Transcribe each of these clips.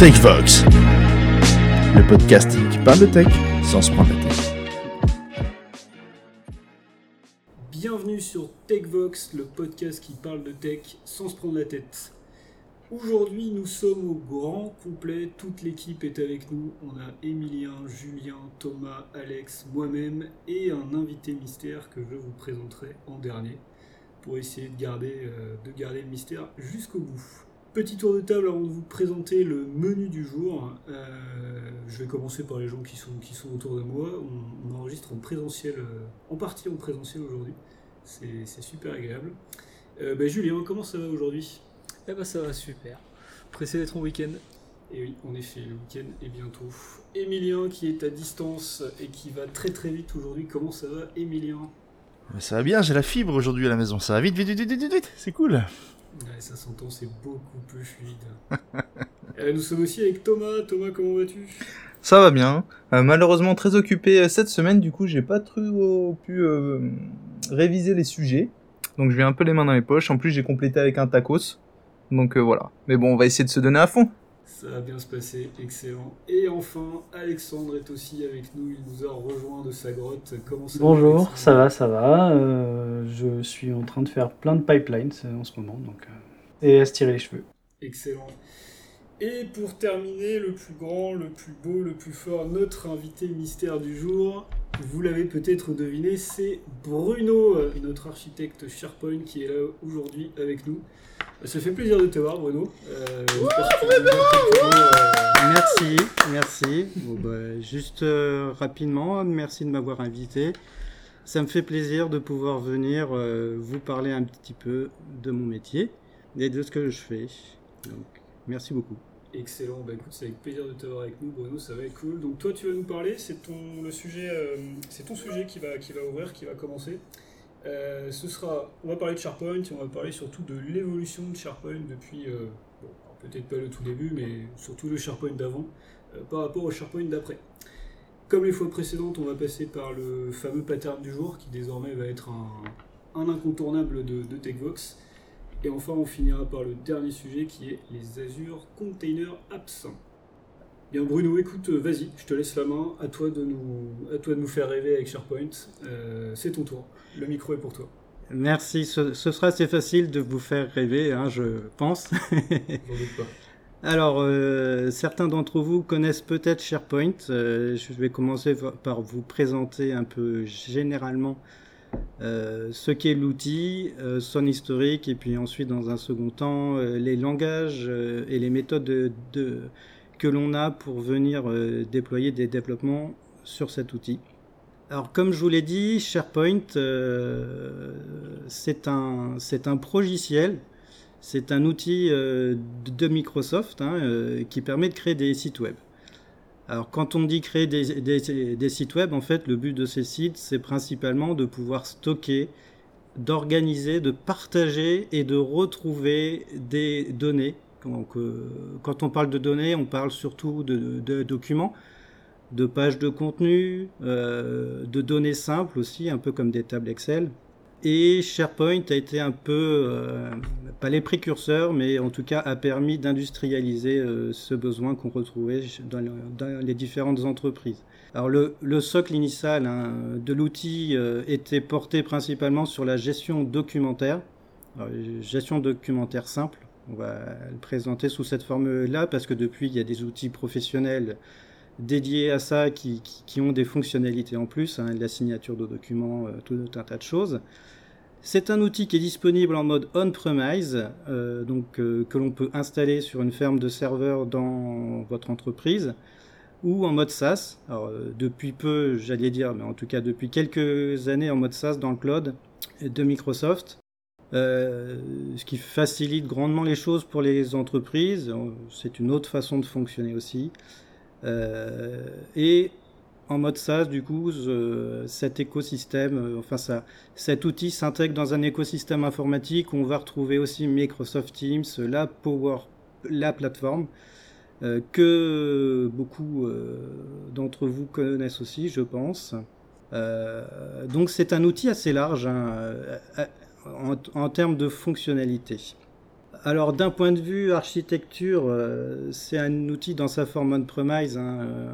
TechVox, le podcasting qui parle de tech sans se prendre la tête. Bienvenue sur TechVox, le podcast qui parle de tech sans se prendre la tête. Aujourd'hui, nous sommes au grand complet. Toute l'équipe est avec nous. On a Emilien, Julien, Thomas, Alex, moi-même et un invité mystère que je vous présenterai en dernier pour essayer de garder, euh, de garder le mystère jusqu'au bout. Petit tour de table avant de vous présenter le menu du jour. Euh, je vais commencer par les gens qui sont, qui sont autour de moi. On, enregistre en présentiel, euh, en partie en présentiel aujourd'hui. C'est super agréable. Ben, Julien, comment ça va aujourd'hui? Eh ben ça va super. Pressé d'être en week-end. Et oui, en effet, le week-end est bientôt. Emilien qui est à distance et qui va très très vite aujourd'hui. Comment ça va, Emilien Ça va bien, j'ai la fibre aujourd'hui à la maison. Ça va vite, vite, vite, vite, vite, vite. C'est cool. Ouais, ça s'entend, c'est beaucoup plus fluide. Euh, nous sommes aussi avec Thomas. Thomas, comment vas-tu? Ça va bien. Euh, malheureusement très occupé euh, cette semaine, du coup j'ai pas trop pu réviser les sujets. Donc je vais un peu les mains dans les poches. En plus j'ai complété avec un tacos. Donc voilà. Mais bon, on va essayer de se donner à fond. Ça va bien se passer, excellent. Et enfin, Alexandre est aussi avec nous, il nous a rejoint de sa grotte. Comment ça Bonjour, ça va, ça va. Euh, je suis en train de faire plein de pipelines euh, en ce moment, donc euh, et à se tirer les cheveux. Excellent. Et pour terminer, le plus grand, le plus beau, le plus fort, notre invité mystère du jour, vous l'avez peut-être deviné, c'est Bruno, notre architecte SharePoint qui est là aujourd'hui avec nous. Ça fait plaisir de te voir, Bruno. Euh, merci, merci. Bah, juste euh, rapidement, merci de m'avoir invité. Ça me fait plaisir de pouvoir venir euh, vous parler un petit peu de mon métier et de ce que je fais. Donc, merci beaucoup. Excellent, bah écoute, c'est avec plaisir de te voir avec nous, Bruno, ça va être cool. Donc toi, tu vas nous parler, c'est ton le sujet, c'est ton sujet qui va qui va ouvrir, qui va commencer. Euh, ce sera, on va parler de SharePoint et on va parler surtout de l'évolution de SharePoint depuis, euh, peut-être pas le tout début, mais surtout le SharePoint d'avant euh, par rapport au SharePoint d'après. Comme les fois précédentes, on va passer par le fameux pattern du jour qui désormais va être un, incontournable de, de, TechVox. Et enfin, on finira par le dernier sujet qui est les Azure Container Apps. Bien Bruno, écoute, vas-y, je te laisse la main, à toi de nous, à toi de nous faire rêver avec SharePoint. c'est ton tour. Le micro est pour toi. Merci, ce, sera assez facile de vous faire rêver, hein, je pense. doute pas. Alors, euh, certains d'entre vous connaissent peut-être SharePoint. Euh, je vais commencer par vous présenter un peu généralement euh, ce qu'est l'outil, son historique, et puis ensuite, dans un second temps, les langages et les méthodes que l'on a pour venir déployer des développements sur cet outil. Alors, comme je vous l'ai dit, SharePoint, euh, c'est un, un progiciel, c'est un outil euh, de Microsoft hein, euh, qui permet de créer des sites web. Alors, quand on dit créer des, des, sites web, en fait, le but de ces sites, c'est principalement de pouvoir stocker, d'organiser, de partager et de retrouver des données. Donc, quand on parle de données, on parle surtout de, documents de pages de contenu, euh, de données simples aussi, un peu comme des tables Excel. Et SharePoint a été un peu, euh, pas les précurseurs, mais en tout cas a permis d'industrialiser euh, ce besoin qu'on retrouvait dans, les différentes entreprises. Alors le, socle initial hein, de l'outil était porté principalement sur la gestion documentaire, gestion documentaire simple. On va le présenter sous cette forme-là parce que depuis il y a des outils professionnels dédiés à ça qui, ont des fonctionnalités en plus, hein, la signature de documents, euh, tout un tas de choses. C'est un outil qui est disponible en mode on-premise, euh, donc euh, que l'on peut installer sur une ferme de serveurs dans votre entreprise, ou en mode SaaS. Alors, depuis peu, j'allais dire, mais en tout cas depuis quelques années en mode SaaS dans le cloud de Microsoft. Ce qui facilite grandement les choses pour les entreprises. C'est une autre façon de fonctionner aussi. Euh, et en mode SaaS, du coup, cet écosystème, euh, enfin ça, cet outil s'intègre dans un écosystème informatique où on va retrouver aussi Microsoft Teams, la Power, la plateforme, euh, que beaucoup d'entre vous connaissent aussi, je pense. donc c'est un outil assez large hein, en, termes de fonctionnalité. alors d'un point de vue architecture, euh, c'est un outil dans sa forme on-premise hein, euh,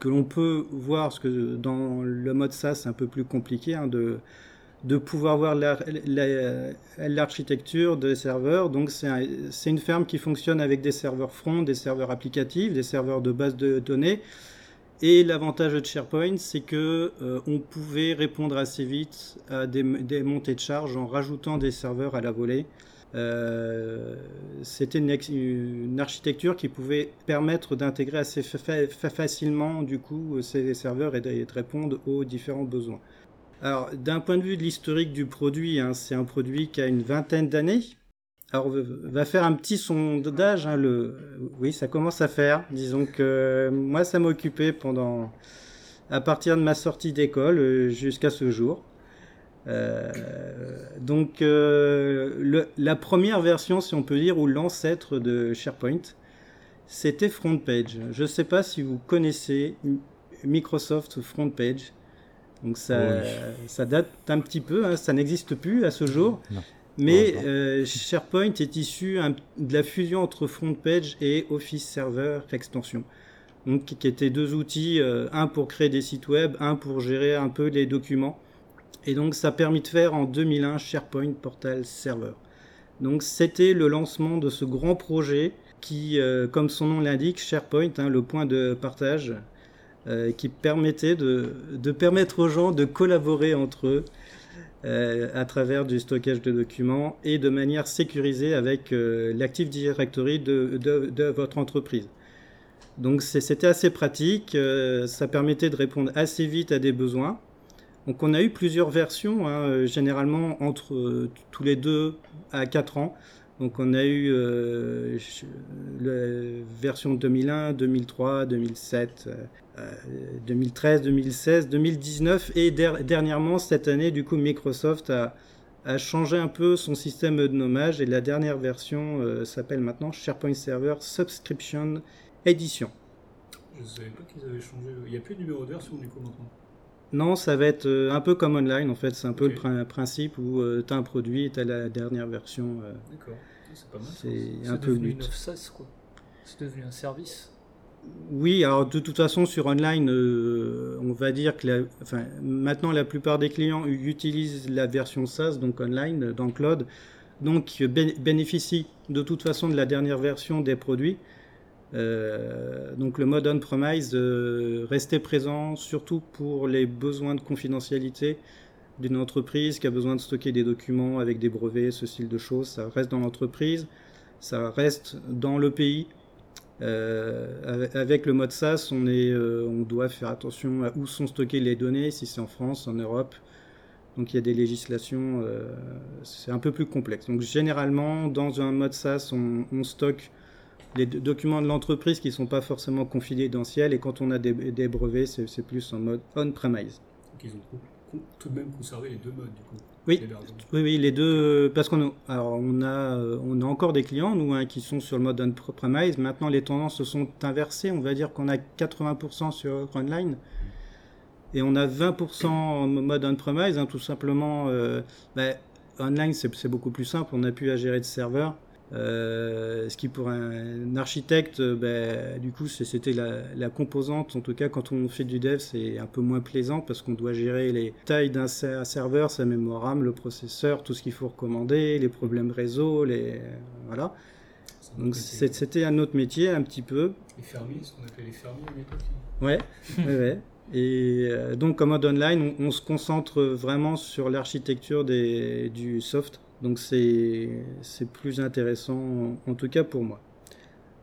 que l'on peut voir, parce que dans le mode SaaS c'est un peu plus compliqué hein, de, de pouvoir voir l'architecture des serveurs. Donc c'est un- une ferme qui fonctionne avec des serveurs front, des serveurs applicatifs, des serveurs de base de données. Et l'avantage de SharePoint, c'est que euh, on pouvait répondre assez vite à des, montées de charge en rajoutant des serveurs à la volée. Euh, C'était une, architecture qui pouvait permettre d'intégrer assez fa- fa- fa- facilement du coup ces serveurs et de, et de répondre aux différents besoins. Alors, d'un point de vue de l'historique du produit, hein, c'est un produit qui a une vingtaine d'années. Alors, on va faire un petit sondage. hein, le... Oui, ça commence à faire. Disons que moi, ça m'a occupé pendant, à partir de ma sortie d'école euh, jusqu'à ce jour. Euh, donc, euh, le- la première version, si on peut dire, ou l'ancêtre de SharePoint, c'était FrontPage. Je ne sais pas si vous connaissez Microsoft FrontPage. Donc ça, ça date un petit peu, hein, ça n'existe plus à ce jour. Non. Mais euh, SharePoint est issu un- de la fusion entre FrontPage et Office Server Extension. Donc, qui étaient deux outils, euh, un pour créer des sites web, un pour gérer un peu les documents. Et donc ça a permis de faire en 2001 SharePoint Portal Server. Donc c'était le lancement de ce grand projet qui, euh, comme son nom l'indique, SharePoint, hein, le point de partage, qui permettait de, de permettre aux gens de collaborer entre eux euh, à travers du stockage de documents et de manière sécurisée avec euh, l'Active Directory de, votre entreprise. Donc c'était assez pratique, euh, ça permettait de répondre assez vite à des besoins. Donc on a eu plusieurs versions, hein, généralement entre tous les deux à 4 ans. Donc on a eu euh, la version 2001, 2003, 2007, euh, euh, 2013, 2016, 2019 et der- dernièrement cette année du coup Microsoft a, a changé un peu son système de nommage et la dernière version euh, s'appelle maintenant SharePoint Server Subscription Edition. Je savais pas qu'ils avaient changé. Il n'y a plus de numéro de version du coup maintenant. Non, ça va être euh, un peu comme online en fait, c'est un peu le prin- principe où tu as un produit et tu as la dernière version. euh, D'accord. C'est pas mal. c'est un peu le devenu but. une SaaS, quoi. C'est devenu un service. Oui, alors de toute façon sur online, euh, on va dire que la, enfin, maintenant la plupart des clients utilisent la version SaaS, donc online, euh, dans le cloud, donc euh, bé- bénéficient de toute façon de la dernière version des produits. Euh, donc le mode on-premise euh, restait présent surtout pour les besoins de confidentialité d'une entreprise qui a besoin de stocker des documents avec des brevets, ce style de choses. Ça reste dans l'entreprise, ça reste dans le pays. Euh, avec- le mode SaaS, on, est, euh, on doit faire attention à où sont stockées les données, si c'est en France, en Europe. Donc il y a des législations, c'est un peu plus complexe. Donc généralement, dans un mode SaaS, on, on stocke les do- documents de l'entreprise qui ne sont pas forcément confidentiels, et quand on a des, des brevets, c'est plus en mode on-premise. Donc ils ont tout de même conservé les deux modes du coup. Oui. Oui, oui, les deux, parce qu'on a, alors on a, euh, on a encore des clients, nous, hein, qui sont sur le mode on-premise. Maintenant, les tendances se sont inversées. On va dire qu'on a 80% sur online et on a 20% en mode on-premise, hein, tout simplement. euh, bah, online, c'est c'est beaucoup plus simple. On n'a plus à gérer de serveurs. Euh, ce qui pour un, architecte, euh, bah, du coup, c'était la, la composante. En tout cas, quand on fait du dev, c'est un peu moins plaisant parce qu'on doit gérer les tailles d'un ser- serveur, sa mémoire RAM, le processeur, tout ce qu'il faut recommander, les problèmes réseau, les voilà. C'est un Donc c'était un autre métier un petit peu. Les fermiers, ce qu'on appelait les fermiers à l'époque. Ouais, ouais, ouais. Et euh, donc en mode online, on, on se concentre vraiment sur l'architecture du soft. Donc c'est plus intéressant, en, tout cas pour moi.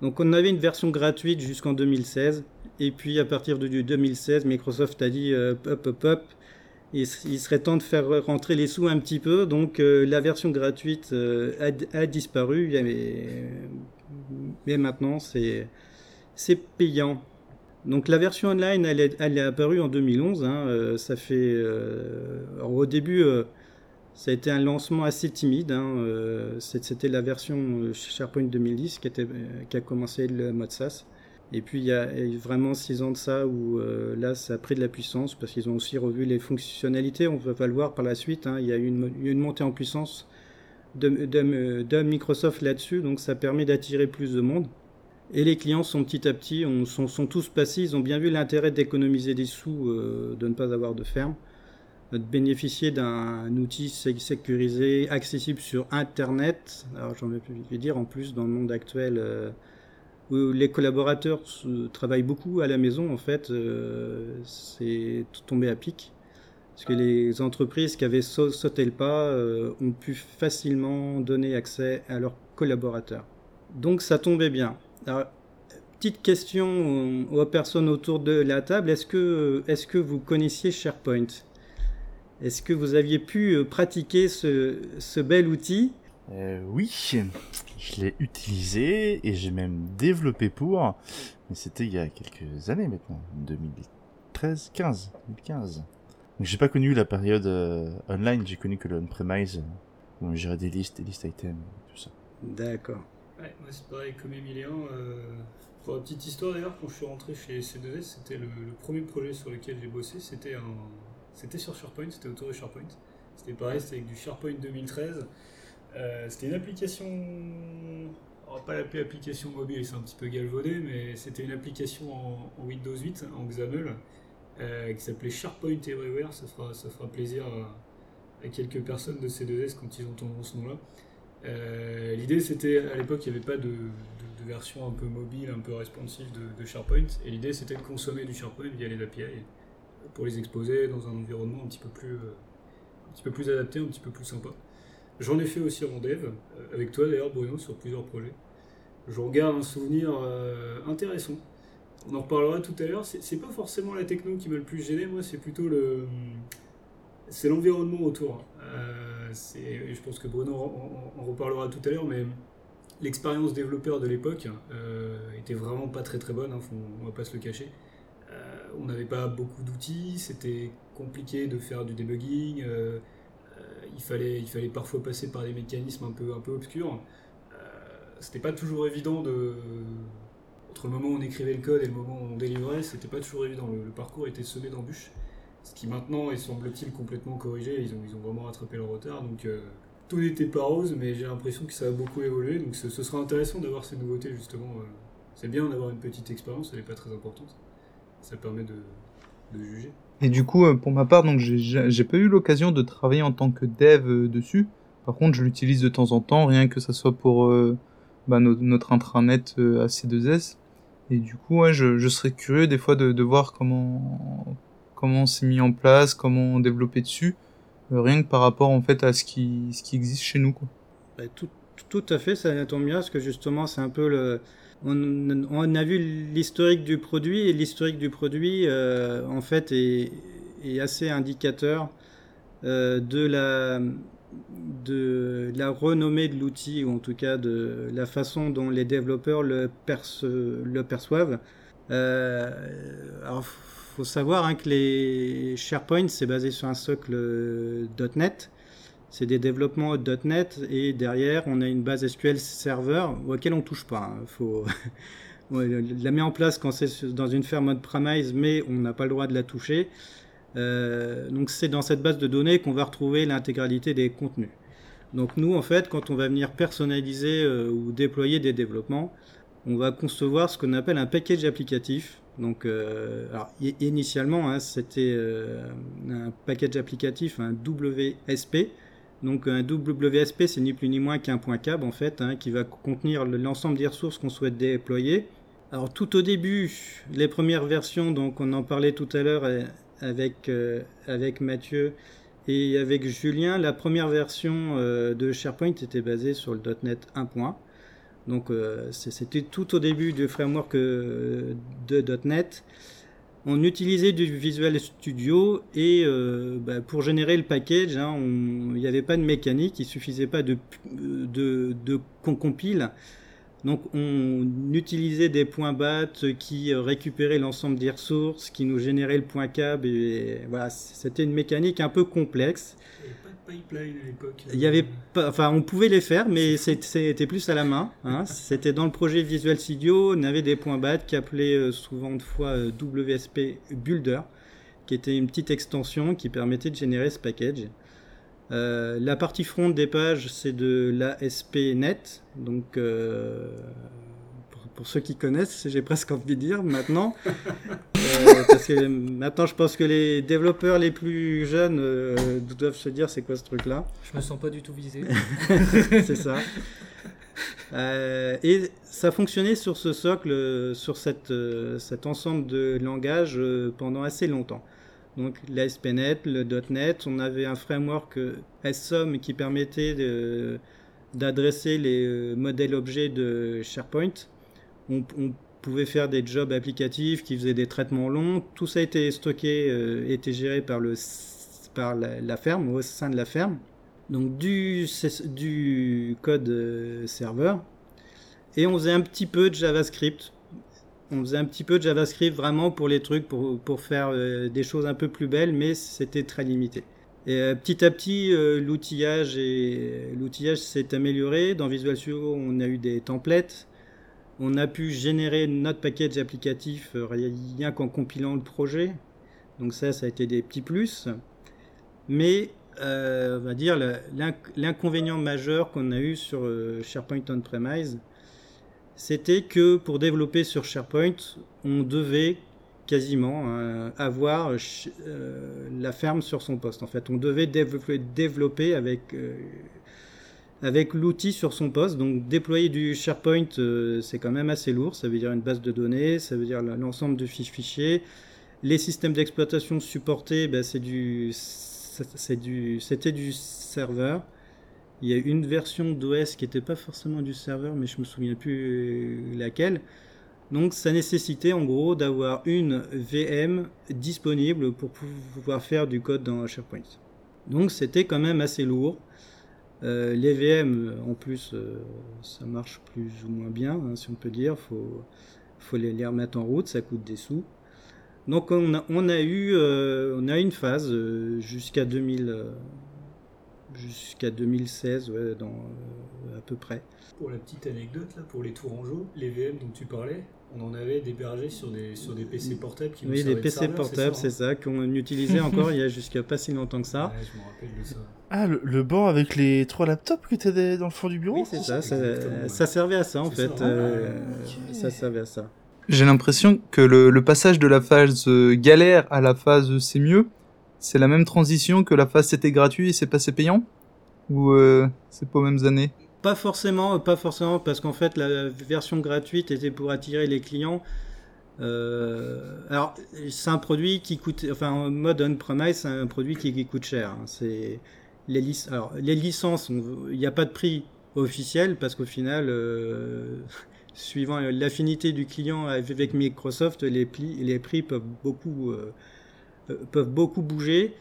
Donc on avait une version gratuite jusqu'en 2016. Et puis à partir de du 2016, Microsoft a dit euh, hop hop hop, il, serait temps de faire rentrer les sous un petit peu. Donc euh, la version gratuite euh, a, disparu. Mais, maintenant c'est payant. Donc la version online, elle est, apparue en 2011. hein, ça fait, alors, au début, ça a été un lancement assez timide. hein, euh, C'était la version euh, SharePoint 2010 qui, était, euh, qui a commencé le mode SaaS. Et puis il y a vraiment six ans de ça où là ça a pris de la puissance parce qu'ils ont aussi revu les fonctionnalités. On va le voir par la suite. hein, il y a eu une, montée en puissance de, Microsoft là-dessus, donc ça permet d'attirer plus de monde. Et les clients sont petit à petit, on, sont, tous passés, ils ont bien vu l'intérêt d'économiser des sous, de ne pas avoir de ferme, bénéficier d'un outil sé- sécurisé, accessible sur Internet. Alors j'en vais dire en plus dans le monde actuel euh, où les collaborateurs travaillent beaucoup à la maison, en fait, euh, c'est tombé à pic. Parce que les entreprises qui avaient sau- sauté le pas euh, ont pu facilement donner accès à leurs collaborateurs. Donc ça tombait bien. Petite question aux personnes autour de la table. Est-ce que, est que vous connaissiez SharePoint? Est-ce que vous aviez pu euh, pratiquer ce, ce bel outil? Euh, oui, je l'ai utilisé et j'ai même développé pour, mais c'était il y a quelques années maintenant, 2013, 15, 2015. Donc j'ai pas connu la période euh, online, j'ai connu que le on-premise, où on gérait des listes, des listes items, tout ça. D'accord. Ouais, moi c'est pareil comme Emilien. euh, pour la petite histoire d'ailleurs, quand je suis rentré chez C2S, c'était le, le premier projet sur lequel j'ai bossé. C'était un, c'était sur SharePoint, c'était autour de SharePoint. C'était pareil, c'était avec du SharePoint 2013. Euh, c'était une application, on va pas l'appeler application mobile, c'est un petit peu galvaudé, mais c'était une application en, en Windows 8, en XAML, euh, qui s'appelait SharePoint Everywhere. Ça fera, ça fera plaisir à, quelques personnes de C2S quand ils entendront ce nom-là. Euh, L'idée c'était, à l'époque il n'y avait pas de version un peu mobile, un peu responsive de, de SharePoint, et l'idée c'était de consommer du SharePoint via les API pour les exposer dans un environnement un petit peu plus, euh, un petit peu plus adapté, un petit peu plus sympa. J'en ai fait aussi en dev, euh, avec toi d'ailleurs Bruno, sur plusieurs projets. Je regarde un souvenir euh, intéressant. On en reparlera tout à l'heure. C'est pas forcément la techno qui m'a le plus gêné, moi c'est plutôt le, c'est l'environnement autour. C'est- je pense que Bruno en, reparlera tout à l'heure, mais l'expérience développeur de l'époque était vraiment pas très très bonne, hein, faut- on va pas se le cacher. On n'avait pas beaucoup d'outils, c'était compliqué de faire du debugging, euh, euh, il, fallait, il fallait parfois passer par des mécanismes un peu, un peu obscurs. Euh, c'était pas toujours évident de. Entre le moment où on écrivait le code et le moment où on délivrait, c'était pas toujours évident. Le, parcours était semé d'embûches. Ce qui maintenant est semble-t-il complètement corrigé, ils ont, ils ont vraiment rattrapé leur retard. Donc tout n'était pas rose, mais j'ai l'impression que ça a beaucoup évolué. Donc ce, ce sera intéressant d'avoir ces nouveautés justement. c'est bien d'avoir une petite expérience, elle n'est pas très importante. Ça permet de, de juger. Et du coup, euh, pour ma part, donc j'ai- pas eu l'occasion de travailler en tant que dev euh, dessus. Par contre, je l'utilise de temps en temps, rien que ça soit pour euh, bah, no- notre intranet euh, AC2S. Et du coup, ouais, je, je serais curieux des fois de, de voir comment comment c'est mis en place, comment développer dessus, euh, rien que par rapport en fait à ce qui ce qui existe chez nous. Quoi. Bah, tout, tout à fait, ça tombe bien, parce que justement, c'est un peu le. On, a vu l'historique du produit, et l'historique du produit, euh, en fait, est, assez indicateur euh, de, la, de la renommée de l'outil, ou en tout cas de la façon dont les développeurs le, perçoivent. Euh, faut savoir hein, que les SharePoint, c'est basé sur un socle .NET. C'est des développements .NET et derrière on a une base SQL Server auquel on touche pas. hein. Faut on la met en place quand c'est dans une ferme on-premise, mais on n'a pas le droit de la toucher. Euh, donc c'est dans cette base de données qu'on va retrouver l'intégralité des contenus. Donc nous en fait, quand on va venir personnaliser euh, ou déployer des développements, on va concevoir ce qu'on appelle un package applicatif. Donc, euh, initialement, hein, c'était un package applicatif, un WSP. Donc, un WSP, c'est ni plus ni moins qu'un point cab, en fait, hein, qui va contenir le- l'ensemble des ressources qu'on souhaite déployer. Alors, tout au début, les premières versions, donc on en parlait tout à l'heure euh, avec, euh, avec Mathieu et avec Julien, la première version euh, de SharePoint était basée sur le .NET 1.1. Donc c'était tout au début du framework de .NET. On utilisait du Visual Studio et euh, bah, pour générer le package, hein, il n'y avait pas de mécanique, il suffisait pas de, de, de qu'on compile. Donc on utilisait des points bat qui euh, récupéraient l'ensemble des ressources, qui nous généraient le point cab voilà, c'était une mécanique un peu complexe. Pas à l'époque. Il y avait pas, enfin, on pouvait les faire, mais c'était plus à la main. hein. C'était dans le projet Visual Studio, on avait des points bat qui appelaient euh, souvent de fois euh, WSP Builder, qui était une petite extension qui permettait de générer ce package. Euh, la partie front des pages, c'est de l'ASP.NET. Donc, euh, pour, ceux qui connaissent, j'ai presque envie de dire maintenant. Euh, parce que maintenant, je pense que les développeurs les plus jeunes euh, doivent se dire c'est quoi ce truc-là. Je me sens pas du tout visé. c'est ça. Euh, et ça fonctionnait sur ce socle, sur cette, cet ensemble de langages pendant assez longtemps. Donc l'ASP.NET, le .NET, on avait un framework SOM qui permettait d'adresser les modèles objets de SharePoint. On, pouvait faire des jobs applicatifs qui faisaient des traitements longs. Tout ça était stocké, euh, était géré par, le, par la, ferme, au sein de la ferme. Donc du, du code euh, serveur. Et on faisait un petit peu de JavaScript. On faisait un petit peu de JavaScript vraiment pour les trucs, pour, pour faire euh, des choses un peu plus belles, mais c'était très limité. Et petit à petit, l'outillage et l'outillage s'est amélioré. Dans Visual Studio, on a eu des templates. On a pu générer notre package applicatif euh, rien qu'en compilant le projet. Donc ça, ça a été des petits plus. Mais euh, on va dire l'inconvénient majeur qu'on a eu sur euh, SharePoint on-premise, c'était que pour développer sur SharePoint, on devait quasiment avoir la ferme sur son poste. En fait, on devait développer, avec, avec l'outil sur son poste. Donc, déployer du SharePoint, euh, c'est quand même assez lourd. Ça veut dire une base de données, ça veut dire l'ensemble de fichiers. Les systèmes d'exploitation supportés, du, c'est du, c'était du serveur. Il y a une version d'OS qui n'était pas forcément du serveur, mais je me souviens plus laquelle. Donc ça nécessitait en gros d'avoir une VM disponible pour pouvoir faire du code dans SharePoint. Donc c'était quand même assez lourd. Euh, les VM en plus euh, ça marche plus ou moins bien hein, si on peut dire. Faut, faut les, remettre en route, ça coûte des sous. Donc on a, eu euh, on a une phase euh, jusqu'à 2000 euh, jusqu'à 2016 ouais, dans euh, à peu près. Pour la petite anecdote, là, pour les Tourangeaux, les VM dont tu parlais, on en avait d'hébergé sur des, sur des PC portables qui nous Oui, des PC serveur, portables, c'est ça, ça, qu'on utilisait encore il y a jusqu'à pas si longtemps que hein ça. Ouais, je me rappelle de ça. Ah, le, le banc avec les trois laptops que t'as dans le fond du bureau Oui, c'est ça, ça, Exactement, ouais. ça servait à ça en fait. ça. euh. Ça servait à ça. J'ai l'impression que le, le passage de la phase euh, galère à la phase euh, c'est mieux, c'est la même transition que la phase c'était gratuit et c'est passé payant? Ou euh, c'est pas aux mêmes années? Pas forcément, pas forcément, parce qu'en fait la version gratuite était pour attirer les clients. Euh, alors c'est un produit qui coûte, enfin en mode on-premise, c'est un produit qui, coûte cher. hein. C'est les, lic- alors, les licences, il n'y a pas de prix officiel parce qu'au final, euh, suivant l'affinité du client avec Microsoft, les, pli- les prix peuvent beaucoup, euh, euh, peuvent beaucoup bouger.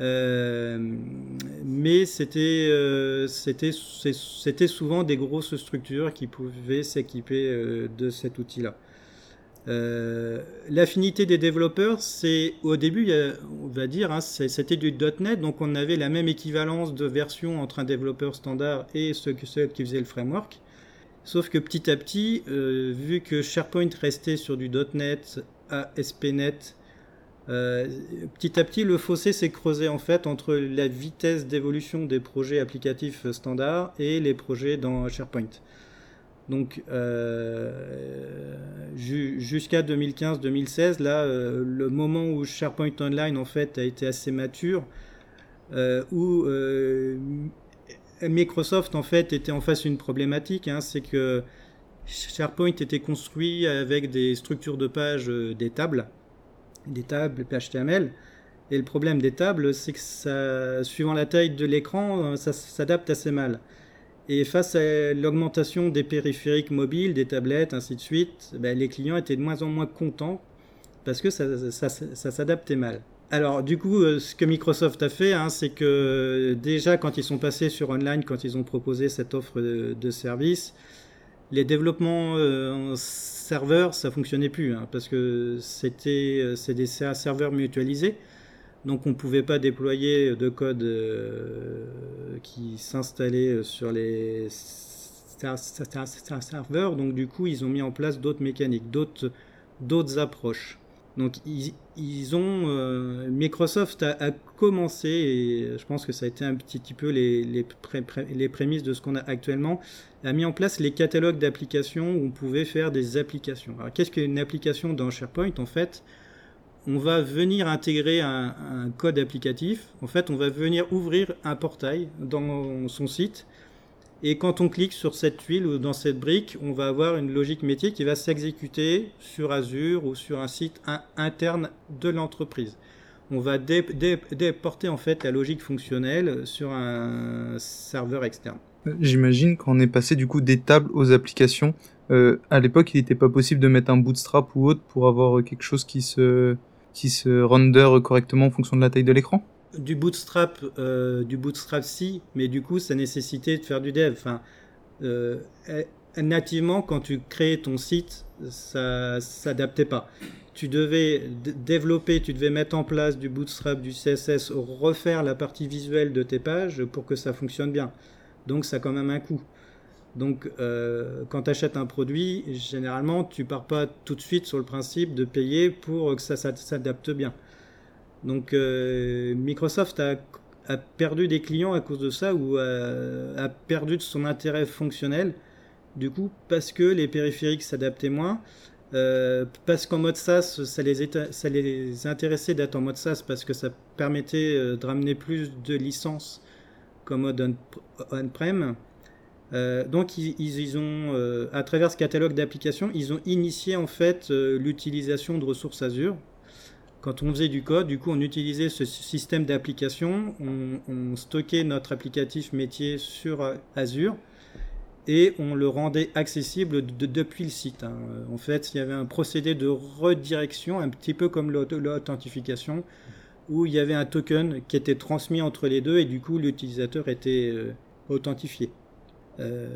Euh, mais c'était euh, c'était souvent des grosses structures qui pouvaient s'équiper euh, de cet outil-là. L'affinité des développeurs, c'est au début, on va dire, hein, c'était du .NET, donc on avait la même équivalence de version entre un développeur standard et ceux, qui faisaient le framework. Sauf que petit à petit, vu que SharePoint restait sur du .NET, ASP.NET, euh, petit à petit, le fossé s'est creusé en fait entre la vitesse d'évolution des projets applicatifs standards et les projets dans SharePoint. Donc euh, ju- jusqu'à 2015-2016, là, euh, le moment où SharePoint Online en fait a été assez mature, où Microsoft en fait était en face d'une problématique, hein, c'est que SharePoint était construit avec des structures de pages, des tables, des tables HTML. Et le problème des tables, c'est que suivant la taille de l'écran, euh, ça s'adapte assez mal. Et face à l'augmentation des périphériques mobiles, des tablettes, ainsi de suite, ben, les clients étaient de moins en moins contents parce que ça, ça- s'adaptait mal. Alors du coup, euh, ce que Microsoft a fait, hein, c'est que déjà quand ils sont passés sur online, quand ils ont proposé cette offre de service, les développements euh, en serveur, ça fonctionnait plus, hein, parce que c'était euh, des ser- serveurs mutualisés. Donc on ne pouvait pas déployer de code euh, qui s'installait sur les ser- ser- ser- ser- serveurs. Donc du coup, ils ont mis en place d'autres mécaniques, d'autres approches. Donc ils, ont euh, Microsoft a, commencé et je pense que ça a été un petit, peu les, les, pré- pré- les prémices de ce qu'on a actuellement a mis en place les catalogues d'applications où on pouvait faire des applications. Alors qu'est-ce qu'une application dans SharePoint? En fait, on va venir intégrer un code applicatif. En fait, on va venir ouvrir un portail dans son site. Et quand on clique sur cette tuile ou dans cette brique, on va avoir une logique métier qui va s'exécuter sur Azure ou sur un site in- interne de l'entreprise. On va dé- dé- déporter en fait la logique fonctionnelle sur un serveur externe. J'imagine qu'on est passé du coup des tables aux applications. Euh, à l'époque, il n'était pas possible de mettre un bootstrap ou autre pour avoir quelque chose qui se qui se render correctement en fonction de la taille de l'écran? Du bootstrap, euh, du bootstrap si, mais du coup, ça nécessitait de faire du dev. Enfin, euh, eh, nativement, quand tu créais ton site, ça s'adaptait pas. Tu devais développer, tu devais mettre en place du bootstrap, du CSS, refaire la partie visuelle de tes pages pour que ça fonctionne bien. Donc, ça a quand même un coût. Donc, euh, quand tu achètes un produit, généralement, tu pars pas tout de suite sur le principe de payer pour que ça s'adapte bien. Donc euh, Microsoft a, perdu des clients à cause de ça ou a, perdu de son intérêt fonctionnel, du coup, parce que les périphériques s'adaptaient moins. euh, parce qu'en mode SaaS, ça les, intéressait d'être en mode SaaS parce que ça permettait euh, de ramener plus de licences qu'en mode on- on-prem. Donc ils, ont, à travers ce catalogue d'applications, ils ont initié en fait l'utilisation de ressources Azure. Quand on faisait du code, du coup, on utilisait ce système d'application, on, stockait notre applicatif métier sur euh, Azure et on le rendait accessible de- depuis le site. hein. En fait, il y avait un procédé de redirection, un petit peu comme l'authentification, où il y avait un token qui était transmis entre les deux et du coup, l'utilisateur était euh, authentifié. Euh,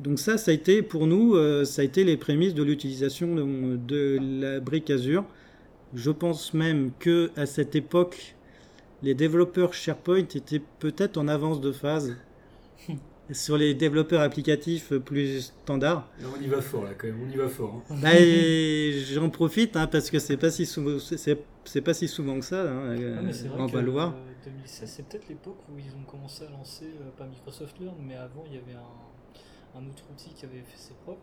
donc ça, ça a été pour nous, ça a été les prémices de l'utilisation de la brique Azure. Je pense même que à cette époque, les développeurs SharePoint étaient peut-être en avance de phase sur les développeurs applicatifs plus standards. Là, on y va fort, là, quand même. On y va fort. hein. Bah, J'en profite hein, parce que c'est pas si souvent, c'est pas si souvent que ça. hein, euh, Ah, vrai on va le voir. euh, 2016, c'est peut-être l'époque où ils ont commencé à lancer, euh, pas Microsoft Learn, mais avant il y avait un, un autre outil qui avait fait ses preuves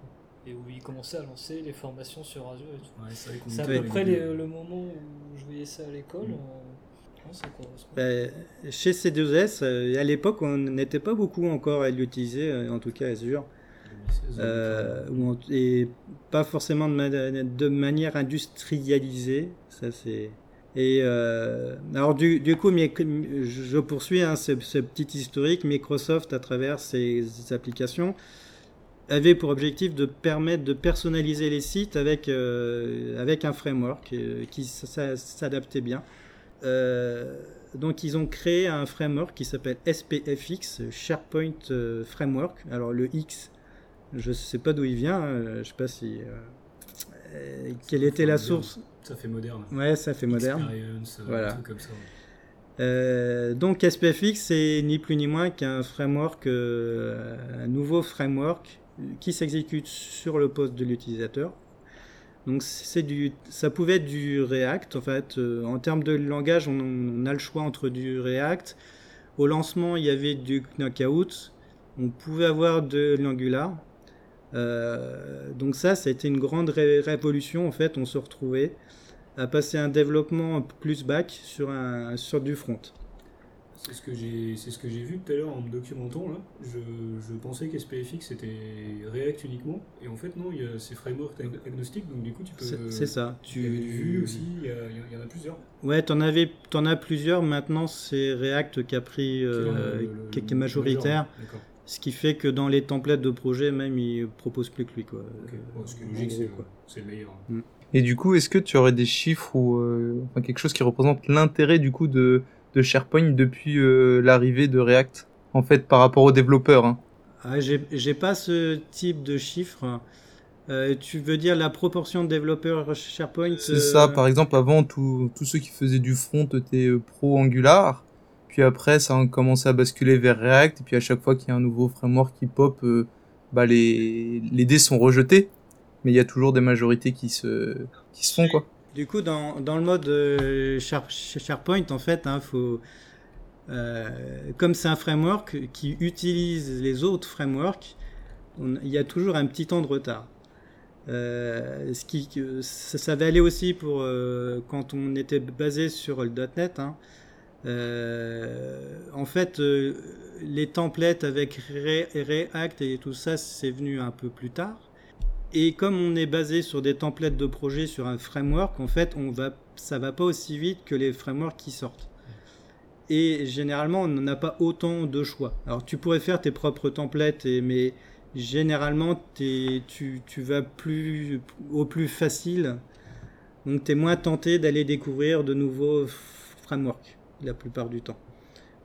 et où ils commençaient à lancer les formations sur Azure et tout. Ouais, c'est à peu près les- le moment où je voyais ça à l'école. Mm. euh, non, ça correspond. Bah, chez C2S, euh, à l'époque, on n'était pas beaucoup encore à l'utiliser, euh, en tout cas Azure. 2016, Euh, et pas forcément de, ma- de manière industrialisée. Ça c'est. Et euh, alors du, du coup, mais- je poursuis hein, ce, ce petit historique. Microsoft, à travers ses applications, avait pour objectif de permettre de personnaliser les sites avec, euh, avec un framework euh, qui s'adaptait bien. Euh, donc ils ont créé un framework qui s'appelle SPFX, SharePoint Framework. Alors le X, je sais pas d'où il vient, hein, je sais pas si... quelle était la source Ça fait moderne. Ouais, ça fait moderne. Experience, Voilà. truc comme ça. Euh, donc SPFX, c'est ni plus ni moins qu'un framework, euh, un nouveau framework qui s'exécute sur le poste de l'utilisateur. Donc c'est du, ça pouvait être du React. En fait, euh, en termes de langage, on, a le choix entre du React. Au lancement, il y avait du Knockout. On pouvait avoir de l'Angular. Euh, donc ça, ça a été une grande ré- révolution. En fait, on se retrouvait à passer un développement plus back sur, un, sur du front. C'est ce que j'ai, c'est ce que j'ai vu tout à l'heure en me documentant là. Je, je pensais qu'SPFX c'était React uniquement, et en fait non, il y a ces frameworks ag- agnostiques, donc du coup tu peux. C'est ça. Il y avait du Vue aussi, il y, a- il y en a plusieurs. Ouais, t'en avais, t'en as plusieurs. Maintenant, c'est React qui a pris, euh, le- le- qui, est le majoritaire. Ce qui fait que dans les templates de projet, même, ils proposent plus que lui, quoi. Ok. Euh, Bon, ce qui logique, c'est, le meilleur. Et du coup, est-ce que tu aurais des chiffres ou euh, quelque chose qui représente l'intérêt du coup de, de SharePoint depuis euh, l'arrivée de React en fait par rapport aux développeurs hein Ah, j'ai pas ce type de chiffre. Euh, tu veux dire la proportion de développeurs SharePoint C'est euh, ça, par exemple, avant, tous ceux qui faisaient du front étaient pro Angular. Puis après, ça a commencé à basculer vers React. Et puis à chaque fois qu'il y a un nouveau framework qui pop, bah, les, les dés sont rejetés. Mais il y a toujours des majorités qui se, qui se font, quoi. Du coup, dans, le mode euh, Share- SharePoint, en fait, hein, euh, comme c'est un framework qui utilise les autres frameworks, il y a toujours un petit temps de retard. Euh, ce qui, ça, ça va aussi pour quand on était basé sur le .NET. hein. En fait, les templates avec Re- React et tout ça, c'est venu un peu plus tard. Et comme on est basé sur des templates de projet sur un framework, en fait, on va, ça va pas aussi vite que les frameworks qui sortent. Et généralement, on n'a pas autant de choix. Alors, tu pourrais faire tes propres templates, mais généralement, tu, vas plus au plus facile. Donc, tu es moins tenté d'aller découvrir de nouveaux frameworks la plupart du temps.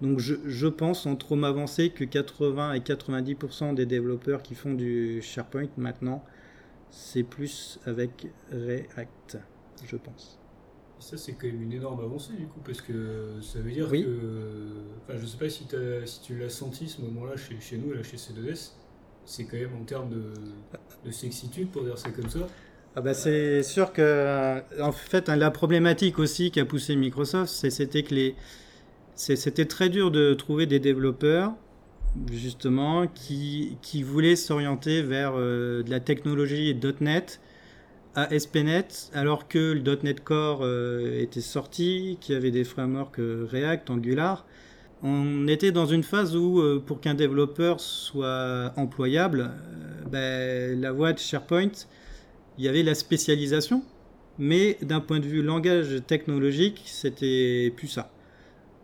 Donc, je, pense, en trop m'avancer, que 80 et 90% des développeurs qui font du SharePoint maintenant, c'est plus avec React, je pense. Et ça, c'est quand même une énorme avancée, du coup, parce que ça veut dire Oui. que. Enfin, je sais pas si, tu l'as senti ce moment-là chez, chez nous, là, chez C2S. C'est quand même en termes de, de sexitude, pour dire ça comme ça. Ah bah c'est sûr que en fait la problématique aussi qu'a poussé Microsoft, c'était que les c'était très dur de trouver des développeurs justement qui, voulaient s'orienter vers euh, de la technologie .NET à SPNet alors que le .NET Core euh, était sorti, qu'il y avait des frameworks euh, React, Angular. On était dans une phase où, pour qu'un développeur soit employable, ben, la voie de SharePoint, il y avait la spécialisation, mais d'un point de vue langage technologique, c'était plus ça.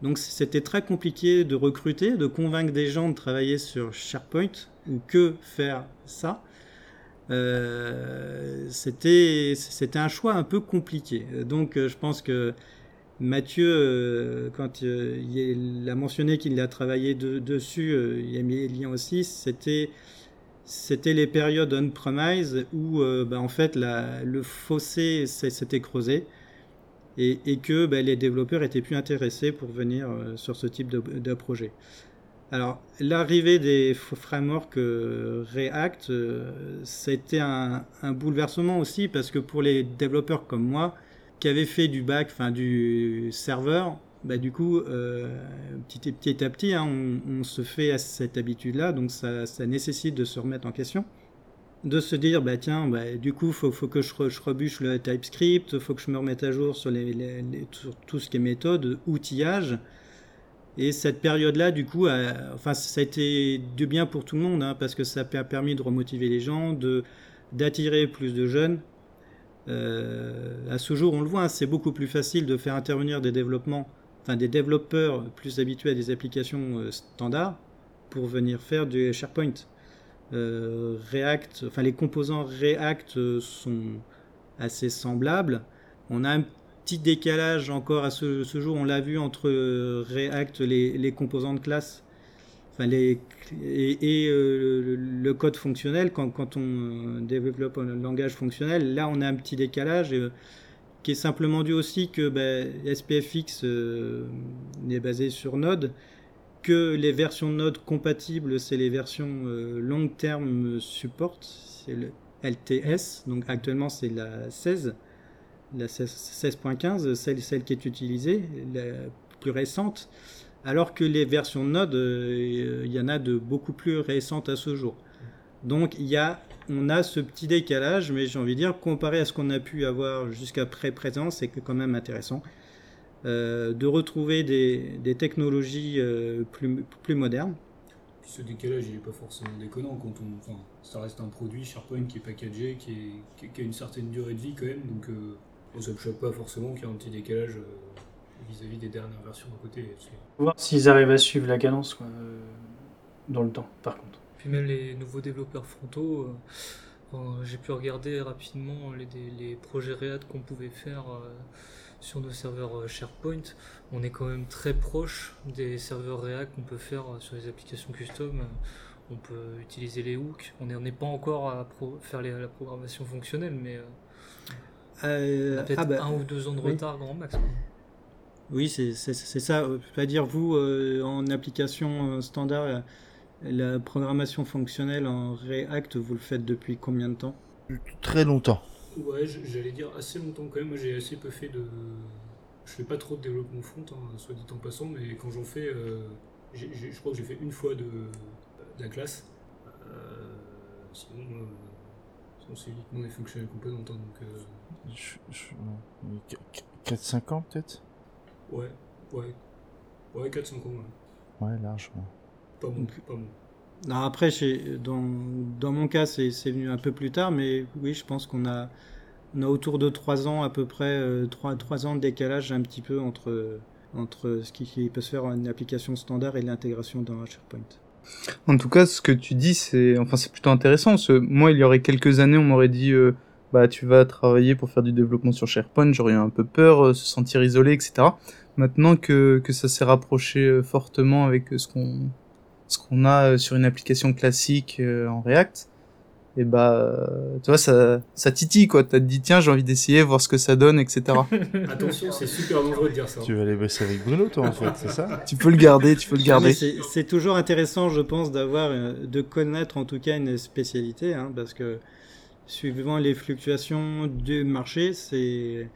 Donc c'était très compliqué de recruter, de convaincre des gens de travailler sur SharePoint ou que faire ça. Euh, c'était un choix un peu compliqué. Donc euh, je pense que Mathieu, euh, quand euh, il a mentionné qu'il a travaillé de- dessus, il a mis les liens aussi, c'était c'était les périodes on-premise où bah, en fait le fossé s'était creusé et, que bah, les développeurs étaient plus intéressés pour venir euh, sur ce type de, projet. Alors l'arrivée des frameworks euh, React, euh, été un, un bouleversement aussi parce que pour les développeurs comme moi qui avaient fait du back, enfin du serveur, bah, du coup, euh, petit, à petit, hein, on, se fait à cette habitude-là, donc ça nécessite de se remettre en question, de se dire, bah tiens, bah, du coup, faut, faut que je, re- je rebûche le TypeScript, faut que je me remette à jour sur, les, sur tout ce qui est méthode, outillage. Et cette période-là, du coup, a- enfin, ça a été du bien pour tout le monde, hein, parce que ça a permis de remotiver les gens, d'attirer plus de jeunes. Euh, à ce jour, on le voit, hein, c'est beaucoup plus facile de faire intervenir des développements, enfin des développeurs plus habitués à des applications euh, standards pour venir faire du SharePoint. Euh, React, enfin les composants React euh, sont assez semblables. On a un petit décalage encore à ce, jour, on l'a vu entre euh, React, les, composants de classe, enfin et, le, code fonctionnel. Quand, quand on développe un langage fonctionnel, là on a un petit décalage qui est simplement dû aussi que ben, SPFX est basé sur Node, que les versions de Node compatibles, c'est les versions euh, long term support, c'est le LTS, donc actuellement c'est la 16 la 16.15, celle, qui est utilisée, la plus récente, alors que les versions de Node, euh, il y en a de beaucoup plus récentes à ce jour. Donc il y a, on a ce petit décalage, mais j'ai envie de dire, comparé à ce qu'on a pu avoir jusqu'à présent, c'est quand même intéressant euh, de retrouver des, des technologies euh, plus, plus modernes. Puis ce décalage, il n'est pas forcément déconnant quand on. Enfin, ça reste un produit SharePoint qui est packagé, qui, est, qui, qui a une certaine durée de vie quand même, donc euh, bon, ça me choque pas forcément qu'il y ait un petit décalage euh, vis-à-vis des dernières versions à côté. voir s'ils arrivent à suivre la cadence quoi, euh, dans le temps, par contre. Puis même les nouveaux développeurs frontaux, euh, j'ai pu regarder rapidement les, projets React qu'on pouvait faire euh, sur nos serveurs euh, SharePoint. On est quand même très proche des serveurs React qu'on peut faire euh, sur les applications custom. On peut utiliser les hooks. On n'est pas encore à pro- faire les- la programmation fonctionnelle, mais euh, Euh, on a peut-être ah bah, un ou deux ans de oui. retard grand max. quoi. Oui, c'est ça. Euh, C'est-à-dire, vous, euh, en application euh, standard, euh, la programmation fonctionnelle en React, vous le faites depuis combien de temps? Très longtemps. Ouais, j'allais dire assez longtemps quand même. Moi, j'ai assez peu fait de. Je fais pas trop de développement front, hein, soit dit en passant, mais quand j'en fais, euh, je crois que j'ai fait une fois de, de la classe. Euh, sinon, euh, c'est uniquement des fonctionnels components. hein, donc, euh, Je- je- ouais. 4-5 ans peut-être? Ouais, ouais. Ouais, 4-5 ans, ouais. Ouais, large. ouais. Pas bon, pas bon. Après, dans, mon cas, c'est venu un peu plus tard, mais oui, je pense qu'on a, autour de 3 ans à peu près, 3, ans de décalage un petit peu entre, ce qui, peut se faire en une application standard et l'intégration dans SharePoint. En tout cas, ce que tu dis, c'est enfin plutôt intéressant. moi, il y aurait quelques années, on m'aurait dit, euh, bah tu vas travailler pour faire du développement sur SharePoint. J'aurais un peu peur, euh, se sentir isolé, etc. Maintenant que ça s'est rapproché euh, fortement avec euh, ce qu'on ce qu'on a euh, sur une application classique euh, en React, et bah euh, tu vois ça ça titille quoi. T'as te dit tiens j'ai envie d'essayer, voir ce que ça donne, etc. Attention, c'est super dangereux de dire ça. Tu vas aller bosser avec Bruno, toi, en fait, c'est ça tu peux le garder, tu peux le garder. C'est c'est toujours intéressant, je pense, d'avoir, euh, de connaître en tout cas une spécialité, hein, parce que suivant les fluctuations du marché, c'est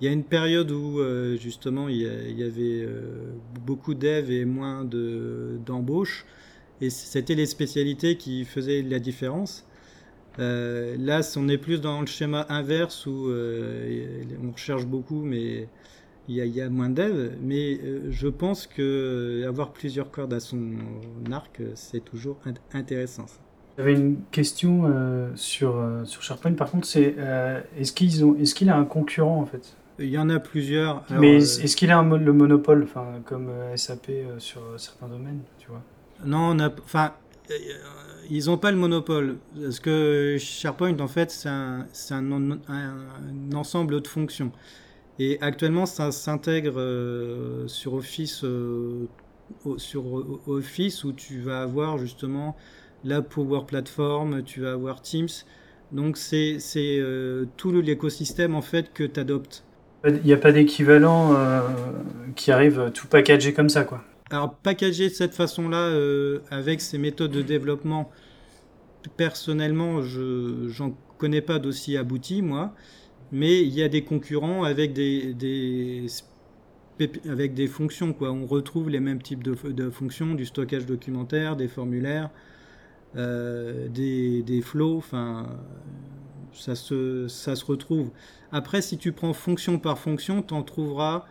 il y a une période où euh, justement il y, avait euh, beaucoup dev et moins de d'embauche, et c'était les spécialités qui faisaient la différence. Euh, là, on est plus dans le schéma inverse où on recherche beaucoup, mais il y a, moins dev. Mais je pense que avoir plusieurs cordes à son arc, c'est toujours int- intéressant. ça. J'avais une question sur, euh, sur SharePoint, par contre, c'est est-ce qu'il a un concurrent en fait? Il y en a plusieurs. Alors, Mais euh, est- est-ce qu'il a un le monopole, enfin comme euh, SAP euh, sur certains domaines, tu vois? Non, on a, enfin, ils n'ont pas le monopole. Parce que SharePoint, en fait, c'est un, c'est un, un- un ensemble de fonctions. Et actuellement, ça s'intègre euh, sur Office, euh, sur Office où tu vas avoir justement la Power Platform, tu vas avoir Teams. Donc, c'est c'est, euh, tout l'écosystème en fait que tu adoptes. Il n'y a pas d'équivalent euh, qui arrive tout packagé comme ça, quoi. Alors, packager de cette façon-là, euh, avec ces méthodes de développement, personnellement, je j'en connais pas d'aussi abouti, moi. Mais il y a des concurrents avec des, avec des fonctions, quoi. On retrouve les mêmes types de, fonctions, du stockage documentaire, des formulaires, euh, des, des flows, enfin, ça se, ça se retrouve. Après, si tu prends fonction par fonction, t'en trouveras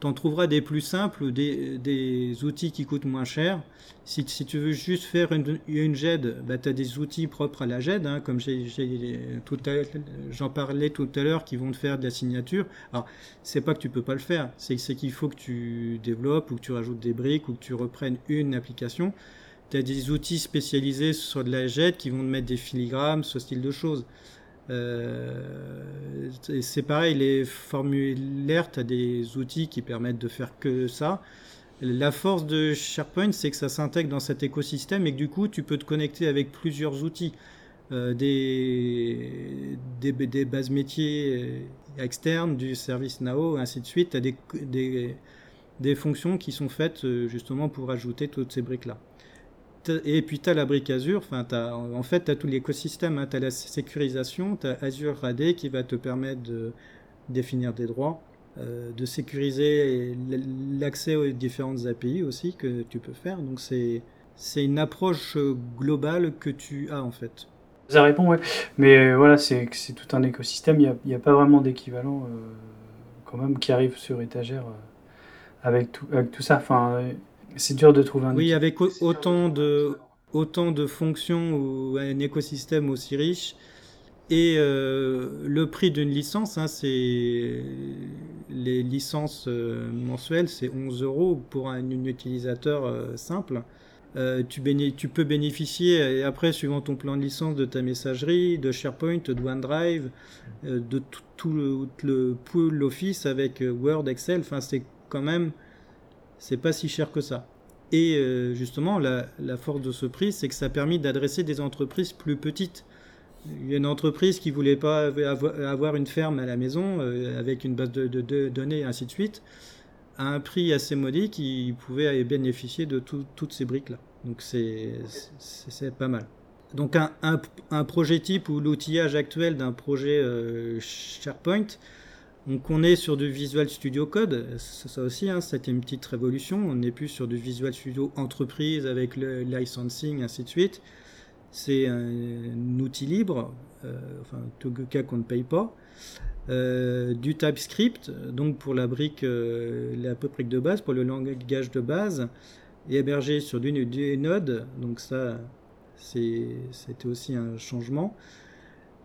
t'en trouveras des plus simples, des, des outils qui coûtent moins cher. Si, si tu veux juste faire une, une GED, bah, tu as des outils propres à la GED, hein, comme j'en parlais tout à l'heure, qui vont te faire de la signature. Alors, c'est pas que tu peux pas le faire, c'est c'est qu'il faut que tu développes ou que tu rajoutes des briques ou que tu reprennes une application. Tu as des outils spécialisés sur de la GED qui vont te mettre des filigrammes, ce style de choses. Euh, c'est pareil, les formulaires, tu as des outils qui permettent de faire que ça. La force de SharePoint, c'est que ça s'intègre dans cet écosystème et que du coup, tu peux te connecter avec plusieurs outils. Euh, des, bases métiers externes, du service Now, ainsi de suite. Tu as des, des, fonctions qui sont faites euh, justement pour ajouter toutes ces briques-là. Et puis tu as la brique Azure, en fait tu as tout l'écosystème, tu as la sécurisation, tu as Azure AD qui va te permettre de définir des droits, euh, de sécuriser l'accès aux différentes API aussi que tu peux faire. Donc c'est une approche euh, globale que tu as en fait. Ça répond, ouais. Mais euh, voilà, c'est tout un écosystème. Il n'y a, pas vraiment d'équivalent quand même qui arrive sur étagère avec, tout, ça. C'est dur de trouver un Oui, avec au- autant de, autant de fonctions ou un écosystème aussi riche. Et euh, le prix d'une licence, hein, c'est les licences euh, mensuelles, c'est 11 euros pour un, un utilisateur euh, simple. Euh, tu, béné- tu peux bénéficier, et après, suivant ton plan de licence, de ta messagerie, de SharePoint, de OneDrive, euh, de tout, tout le, le pool Office avec Word, Excel. Enfin, c'est quand même, c'est pas si cher que ça. Et euh, justement, la, force de ce prix, c'est que ça a permis d'adresser des entreprises plus petites. Il une entreprise qui voulait pas avo- avoir une ferme à la maison euh, avec une base de, données et ainsi de suite, à un prix assez modique, qui pouvait bénéficier de tout- toutes ces briques-là. Donc c'est pas mal. donc un projet type ou l'outillage actuel d'un projet euh, SharePoint, donc on est sur du Visual Studio Code, ça aussi, hein, c'était une petite révolution, on n'est plus sur du Visual Studio entreprise avec le licensing, ainsi de suite. C'est un, outil libre, euh, enfin cas qu'on ne paye pas. Euh, du TypeScript, donc pour la brique, euh, la brique de base, pour le langage de base, et hébergé sur du, du Node, donc ça c'était aussi un changement.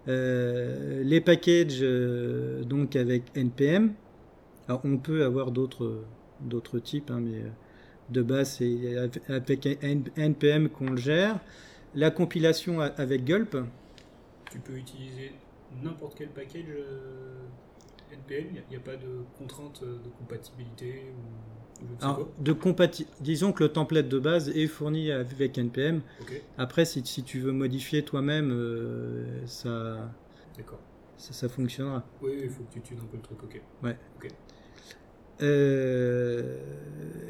Euh, les packages euh, donc avec NPM. Alors on peut avoir d'autres d'autres types, hein, mais euh, de base c'est avec NPM qu'on le gère. La compilation avec Gulp. Tu peux utiliser n'importe quel package NPM, il n'y a, pas de contrainte de compatibilité alors, de compati disons que le template de base est fourni avec NPM. Okay. Après, si, si, tu veux modifier toi-même, euh, ça, ça, ça, fonctionnera. Oui, il faut que tu tunes un peu le truc, ok. Ouais. okay. Euh,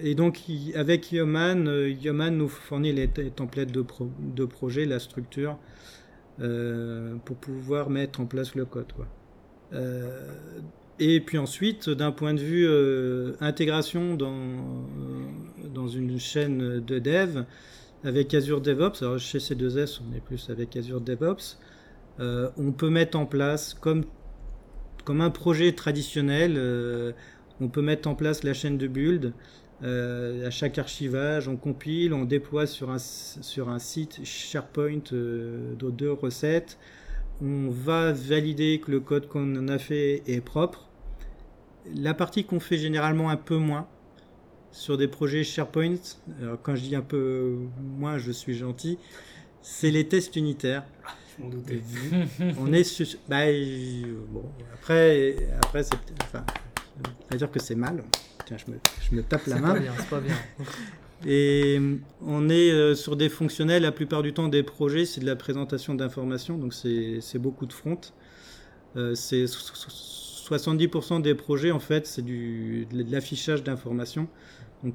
et donc, avec Yeoman, euh, Yeoman nous fournit les templates de, pro de projet, la structure, euh, pour pouvoir mettre en place le code. Quoi. Et puis ensuite, d'un point de vue euh, intégration dans, euh, dans une chaîne de dev, avec Azure DevOps, alors chez C2S on est plus avec Azure DevOps, euh, on peut mettre en place, comme, comme un projet traditionnel, on peut mettre en place la chaîne de build. À chaque archivage, on compile, on déploie sur un, sur un site SharePoint de deux recettes. On va valider que le code qu'on a fait est propre la partie qu'on fait généralement un peu moins sur des projets SharePoint, alors quand je dis un peu moins, je suis gentil, c'est les tests unitaires. Je m'en doutais. On est sur, bah, bon, après, après c'est, enfin, à dire que c'est mal. Tiens, je me, je me tape la main. Pas bien, c'est pas bien. Et on est euh, sur des fonctionnels, la plupart du temps des projets, c'est de la présentation d'informations, donc c'est beaucoup de front. Euh, c'est 70% des projets, en fait, c'est de l'affichage d'informations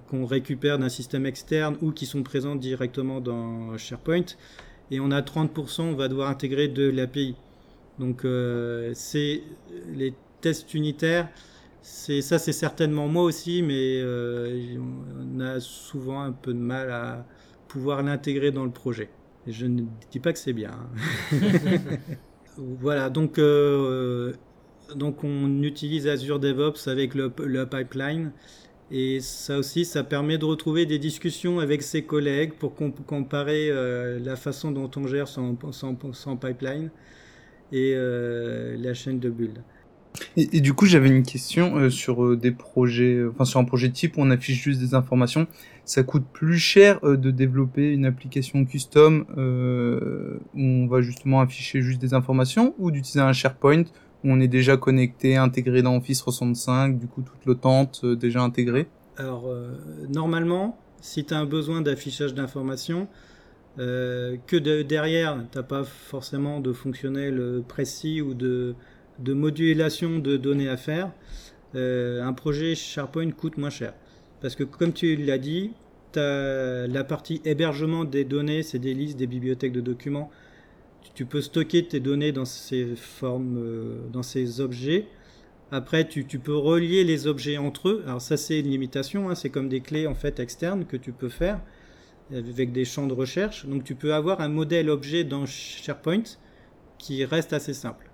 qu'on récupère d'un système externe ou qui sont présents directement dans SharePoint. Et on a 30%, on va devoir intégrer de l'API. Donc, euh, c'est les tests unitaires. C'est ça, c'est certainement moi aussi, mais euh, on a souvent un peu de mal à pouvoir l'intégrer dans le projet. Et je ne dis pas que c'est bien. Hein. voilà, donc euh, donc on utilise Azure DevOps avec le, pipeline. Et ça aussi, ça permet de retrouver des discussions avec ses collègues pour comp comparer euh, la façon dont on gère son, pipeline et euh, la chaîne de build. Et, du coup, j'avais une question euh, sur des projets, enfin sur un projet type où on affiche juste des informations. Ça coûte plus cher de développer une application custom où on va justement afficher juste des informations ou d'utiliser un SharePoint on est déjà connecté, intégré dans Office 365, du coup toute l'autente euh, déjà intégrée Alors euh, normalement, si tu as un besoin d'affichage d'informations, euh, que de, derrière, tu pas forcément de fonctionnel précis ou de, modulation de données à faire, un projet SharePoint coûte moins cher. Parce que comme tu l'as dit, la partie hébergement des données, c'est des listes, des bibliothèques de documents tu peux stocker tes données dans ces formes, euh, dans ces objets. Après, tu, peux relier les objets entre eux. Alors ça, c'est une limitation. Hein. C'est comme des clés en fait externes que tu peux faire avec des champs de recherche. Donc tu peux avoir un modèle objet dans SharePoint qui reste assez simple.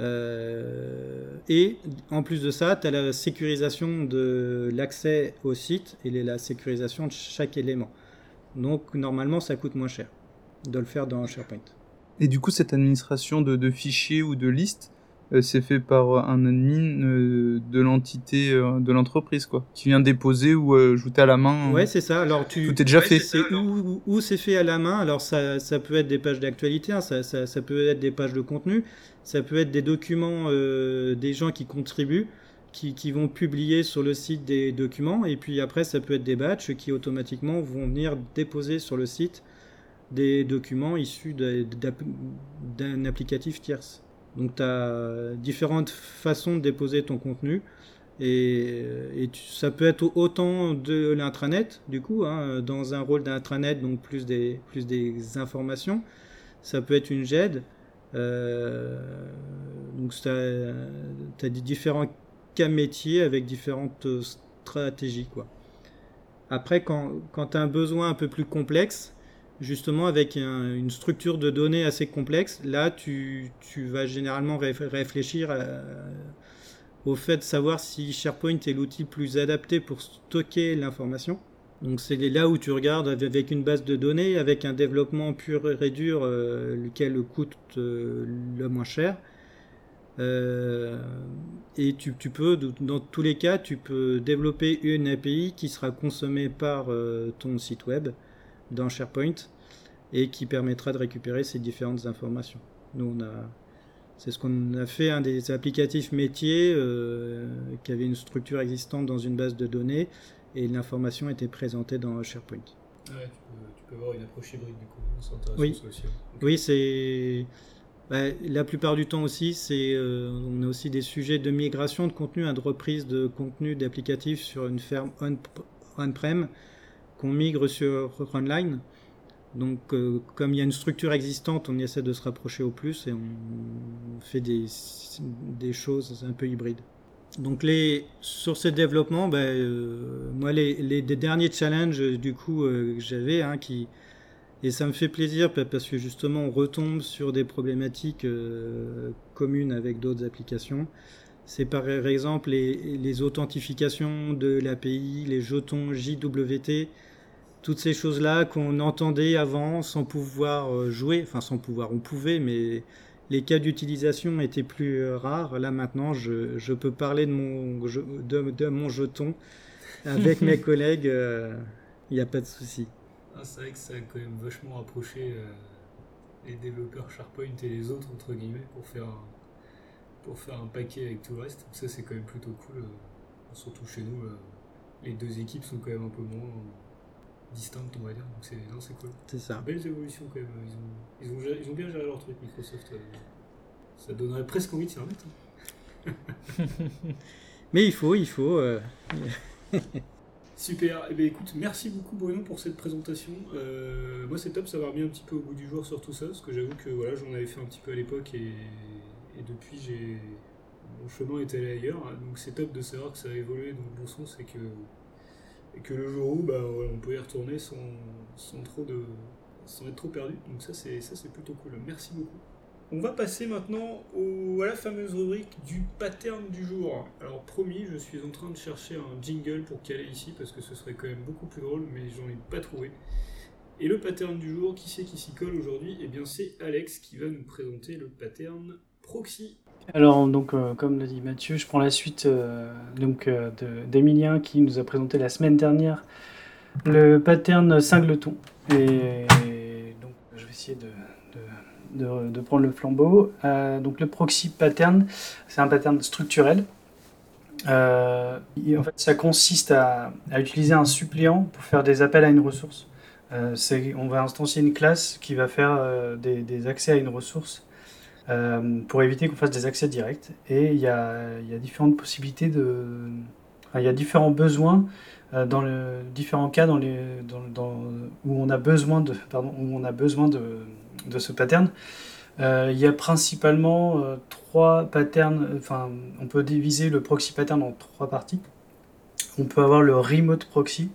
Euh, et en plus de ça, tu as la sécurisation de l'accès au site et la sécurisation de chaque élément. Donc normalement, ça coûte moins cher de le faire dans SharePoint. Et du coup, cette administration de, de fichiers ou de listes, euh, c'est fait par un admin euh, de l'entité euh, de l'entreprise, quoi, qui vient déposer ou ajouter à la main. Ouais, c'est ça. Alors tu tout est déjà ouais, fait. C'est où, où c'est fait à la main? Alors ça, ça peut être des pages d'actualité, hein, ça, ça, ça, peut être des pages de contenu, ça peut être des documents euh, des gens qui contribuent. Qui, qui, vont publier sur le site des documents et puis après ça peut être des batchs qui automatiquement vont venir déposer sur le site des documents issus d'un applicatif tierce. Donc tu as différentes façons de déposer ton contenu et, ça peut être autant de l'intranet du coup, hein, dans un rôle d'intranet, donc plus des, plus des informations. ça peut être une GED. Euh, donc tu as, différents cas métiers avec différentes stratégies. Quoi. Après, quand, quand tu as un besoin un peu plus complexe, justement avec une structure de données assez complexe, là tu, tu vas généralement réfléchir au fait de savoir si SharePoint est l'outil plus adapté pour stocker l'information. Donc c'est là où tu regardes avec une base de données, avec un développement pur et dur, euh, lequel coûte euh, le moins cher. Euh, et tu, peux, dans tous les cas, tu peux développer une API qui sera consommée par ton site web dans SharePoint et qui permettra de récupérer ces différentes informations. Nous, on a, c'est ce qu'on a fait, un des applicatifs métiers qui avait une structure existante dans une base de données et l'information était présentée dans SharePoint. Ouais, tu, peux, avoir une approche hybride du coup, c'est oui. aussi. Oui, c'est. Bah, la plupart du temps aussi, c'est, euh, on a aussi des sujets de migration de contenu, hein, de reprise de contenu d'applicatifs sur une ferme on-prem qu'on migre sur online. Donc, euh, comme il y a une structure existante, on essaie de se rapprocher au plus et on, fait des, des choses un peu hybrides. Donc les, sur ce développement, ben, euh, moi les, les, derniers challenges du coup euh, que j'avais, hein, qui et ça me fait plaisir parce que justement on retombe sur des problématiques euh, communes avec d'autres applications. C'est par exemple les, les authentifications de l'API, les jetons JWT, toutes ces choses-là qu'on entendait avant sans pouvoir jouer, enfin sans pouvoir, on pouvait, mais les cas d'utilisation étaient plus euh, rares. Là maintenant, je, peux parler de mon, de, mon jeton avec mes collègues. Il euh, n'y a pas de souci. Ah, c'est vrai que ça a quand même vachement rapproché euh, les développeurs SharePoint et les autres, entre guillemets, pour faire un, pour faire un paquet avec tout le reste. Donc ça, c'est quand même plutôt cool. surtout chez nous, les deux équipes sont quand même un peu moins distinctes, on va dire. Donc c'est, non, c'est cool. C'est ça. Belles évolutions quand même. Ils ont, ils ont, ils ont bien géré leur truc, Microsoft. Euh. Ça donnerait presque envie de s'y remettre. Hein. Mais il faut, il faut. Euh. Super. Eh bien, écoute, merci beaucoup Bruno pour cette présentation. Euh, moi, c'est top, ça va revenir un petit peu au bout du jour sur tout ça, parce que j'avoue que voilà, j'en avais fait un petit peu à l'époque et, et depuis, j'ai mon chemin est allé ailleurs. Donc, c'est top de savoir que ça a évolué dans le bon sens et que et que le jour où bah, on peut y retourner sans, être trop perdu. Donc ça c'est, ça c'est plutôt cool. Merci beaucoup. On va passer maintenant à la fameuse rubrique du pattern du jour. Alors promis, je suis en train de chercher un jingle pour caler ici parce que ce serait quand même beaucoup plus drôle, mais j'en ai pas trouvé. Et le pattern du jour, qui c'est qui s'y colle aujourd'hui? Eh bien c'est Alex qui va nous présenter le pattern proxy. Alors, donc, euh, comme l'a dit Mathieu, je prends la suite euh, euh, d'Emilien qui nous a présenté la semaine dernière le pattern singleton. Et, donc, je vais essayer de, prendre le flambeau. donc, le proxy pattern, c'est un pattern structurel. en fait, ça consiste à, utiliser un suppléant pour faire des appels à une ressource. on va instancier une classe qui va faire des accès à une ressource euh, pour éviter qu'on fasse des accès directs. Et il y a, différentes possibilités de. il y a différents besoins euh, dans le différents cas dans les, dans, où on a besoin de, pardon, où on a besoin de, de ce pattern. Euh, il y a principalement trois patterns, enfin, on peut diviser le proxy pattern en trois parties. On peut avoir le remote proxy,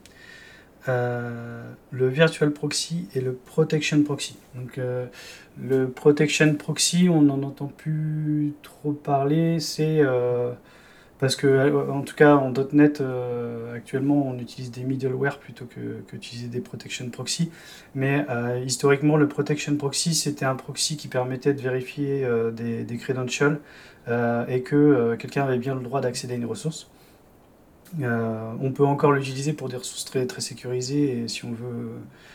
euh, le virtual proxy et le protection proxy. Donc, euh, le protection proxy, on n'en entend plus trop parler. C'est euh, parce que, en tout cas, en .NET, actuellement, on utilise des middleware plutôt que qu'utiliser des protection proxy. Mais historiquement, le protection proxy, c'était un proxy qui permettait de vérifier des, des, credentials et que quelqu'un avait bien le droit d'accéder à une ressource. Euh, on peut encore l'utiliser pour des ressources très, sécurisées et si on veut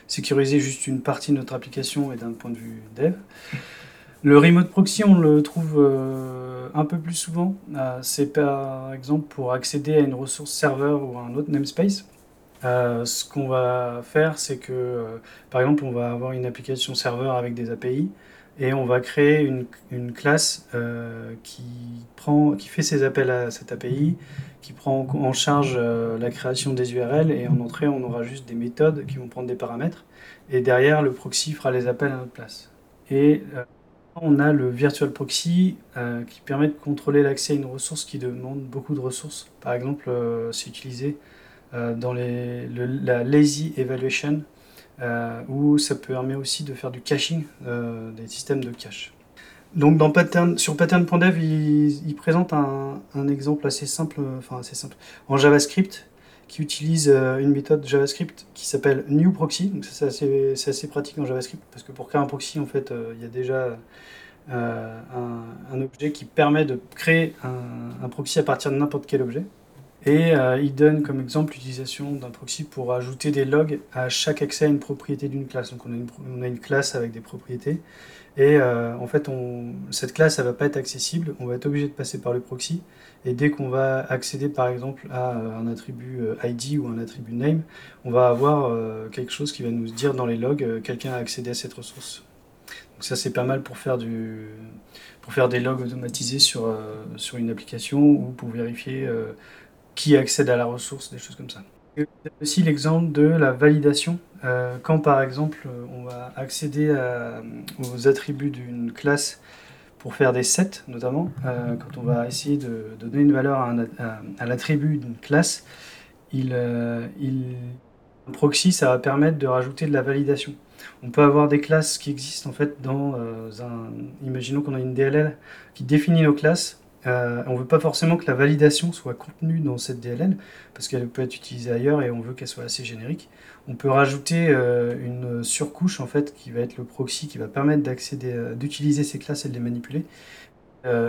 sécuriser juste une partie de notre application et d'un point de vue dev. Le remote proxy, on le trouve euh, un peu plus souvent. Euh, c'est par exemple pour accéder à une ressource serveur ou à un autre namespace. ce qu'on va faire, c'est que par exemple, on va avoir une application serveur avec des API et on va créer une, classe qui, prend, qui fait ses appels à cette API qui prend en charge euh, la création des URL et en entrée on aura juste des méthodes qui vont prendre des paramètres et derrière le proxy fera les appels à notre place. Et on a le virtual proxy qui permet de contrôler l'accès à une ressource qui demande beaucoup de ressources. Par exemple, c'est utilisé dans les, la lazy evaluation où ça permet aussi de faire du caching, des systèmes de cache. Donc dans pattern, sur pattern.dev, il, présente un, exemple assez simple, en JavaScript, qui utilise euh, une méthode JavaScript qui s'appelle newProxy. Donc c'est assez, pratique en JavaScript parce que pour créer un proxy, en fait, euh, il y a déjà euh, un, objet qui permet de créer un proxy à partir de n'importe quel objet. Et il donne comme exemple l'utilisation d'un proxy pour ajouter des logs à chaque accès à une propriété d'une classe. Donc on a une, classe avec des propriétés et euh, en fait, cette classe, elle va pas être accessible. On va être obligé de passer par le proxy. Et dès qu'on va accéder, par exemple, à euh, un attribut euh, ID ou un attribut name, on va avoir quelque chose qui va nous dire dans les logs quelqu'un a accédé à cette ressource. Donc ça, c'est pas mal pour faire des logs automatisés sur une application ou pour vérifier qui accède à la ressource, des choses comme ça. Aussi l'exemple de la validation. Euh, quand par exemple on va accéder aux attributs d'une classe pour faire des sets notamment, euh, quand on va essayer de, donner une valeur à, l'attribut d'une classe, euh, il, un proxy ça va permettre de rajouter de la validation. On peut avoir des classes qui existent en fait dans un... Imaginons qu'on a une DLL qui définit nos classes euh, on ne veut pas forcément que la validation soit contenue dans cette DLL, parce qu'elle peut être utilisée ailleurs et on veut qu'elle soit assez générique. On peut rajouter euh, une surcouche en fait qui va être le proxy qui va permettre d'accéder, euh, d'utiliser ces classes et de les manipuler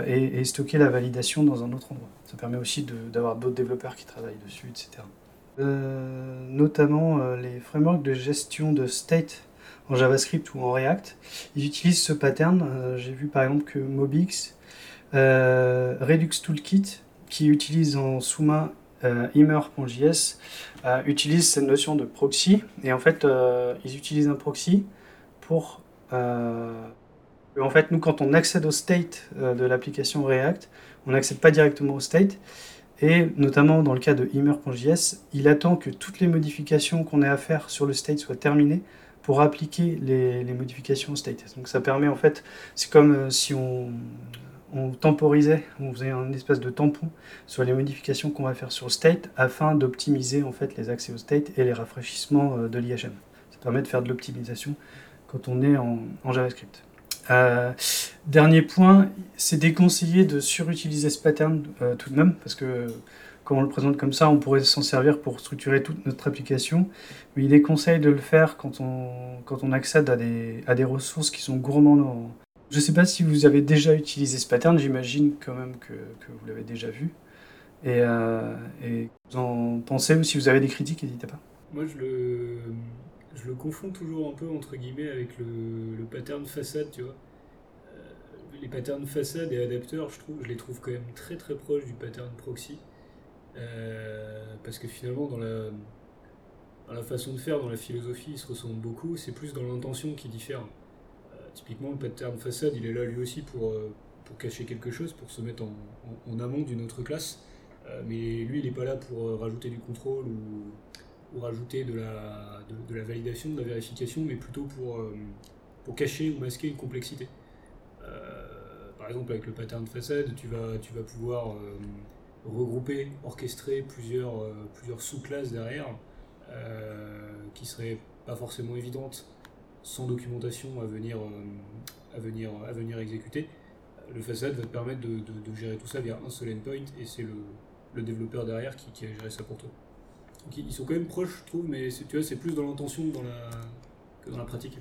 et, stocker la validation dans un autre endroit. Ça permet aussi d'avoir d'autres développeurs qui travaillent dessus, etc. notamment les frameworks de gestion de state en JavaScript ou en React, ils utilisent ce pattern. J'ai vu par exemple que Mobix euh, Redux Toolkit, qui utilise en sous-main euh, Immer.js, euh, utilise cette notion de proxy. Et en fait, ils utilisent un proxy pour... en fait, nous, quand on accède au state de l'application React, on n'accède pas directement au state. Et notamment dans le cas de Immer.js, il attend que toutes les modifications qu'on ait à faire sur le state soient terminées pour appliquer les, les modifications au state. Donc ça permet en fait, c'est comme si on, on temporisait, on faisait un espèce de tampon sur les modifications qu'on va faire sur state afin d'optimiser en fait les accès au state et les rafraîchissements euh, de l'IHM. Ça permet de faire de l'optimisation quand on est en, JavaScript. Euh, dernier point, c'est déconseillé de surutiliser ce pattern euh, tout de même, parce que quand on le présente comme ça, on pourrait s'en servir pour structurer toute notre application, mais il est conseillé de le faire quand on, quand accède à des, à des ressources qui sont gourmandes je ne sais pas si vous avez déjà utilisé ce pattern, j'imagine quand même que, vous l'avez déjà vu. Et, euh, vous en pensez, ou si vous avez des critiques, n'hésitez pas. Moi, je le, confonds toujours un peu, entre guillemets, avec le, le pattern façade, tu vois. Euh, les patterns façade et adapteurs, je, trouve, je les trouve quand même très très proches du pattern proxy. Euh, parce que finalement, dans la, dans la façon de faire, dans la philosophie, ils se ressemblent beaucoup. C'est plus dans l'intention qui diffère. Typiquement, le pattern façade, il est là lui aussi pour, euh, pour cacher quelque chose, pour se mettre en, amont d'une autre classe. Euh, mais lui, il n'est pas là pour euh, rajouter du contrôle ou, ou rajouter de la, de, la, validation, de la vérification, mais plutôt pour, pour cacher ou masquer une complexité. par exemple, avec le pattern façade, tu vas, tu vas pouvoir regrouper, orchestrer plusieurs, plusieurs sous-classes derrière qui seraient pas forcément évidentes sans documentation à venir, euh, à venir, à venir exécuter, le facade va te permettre de, de, gérer tout ça via un seul endpoint et c'est le, le, développeur derrière qui, qui va gérer ça pour toi. Ils sont quand même proches, je trouve, mais tu vois, c'est plus dans l'intention que dans la, pratique.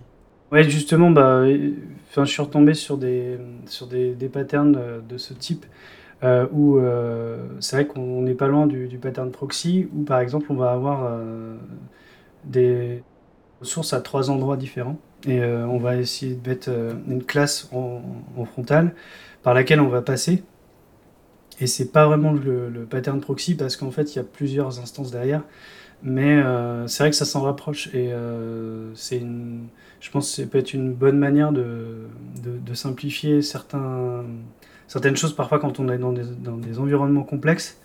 Ouais, justement, bah, je suis retombé sur des, sur des, des patterns de ce type euh, où euh, c'est vrai qu'on n'est pas loin du, du, pattern proxy, où par exemple on va avoir des, source à trois endroits différents. Et euh, on va essayer de mettre euh, une classe en, frontale par laquelle on va passer. Et c'est pas vraiment le, pattern proxy parce qu'en fait il y a plusieurs instances derrière. Mais euh, c'est vrai que ça s'en rapproche et c'est une, je pense que ça peut être une bonne manière de, simplifier certaines choses parfois quand on est dans des environnements complexes.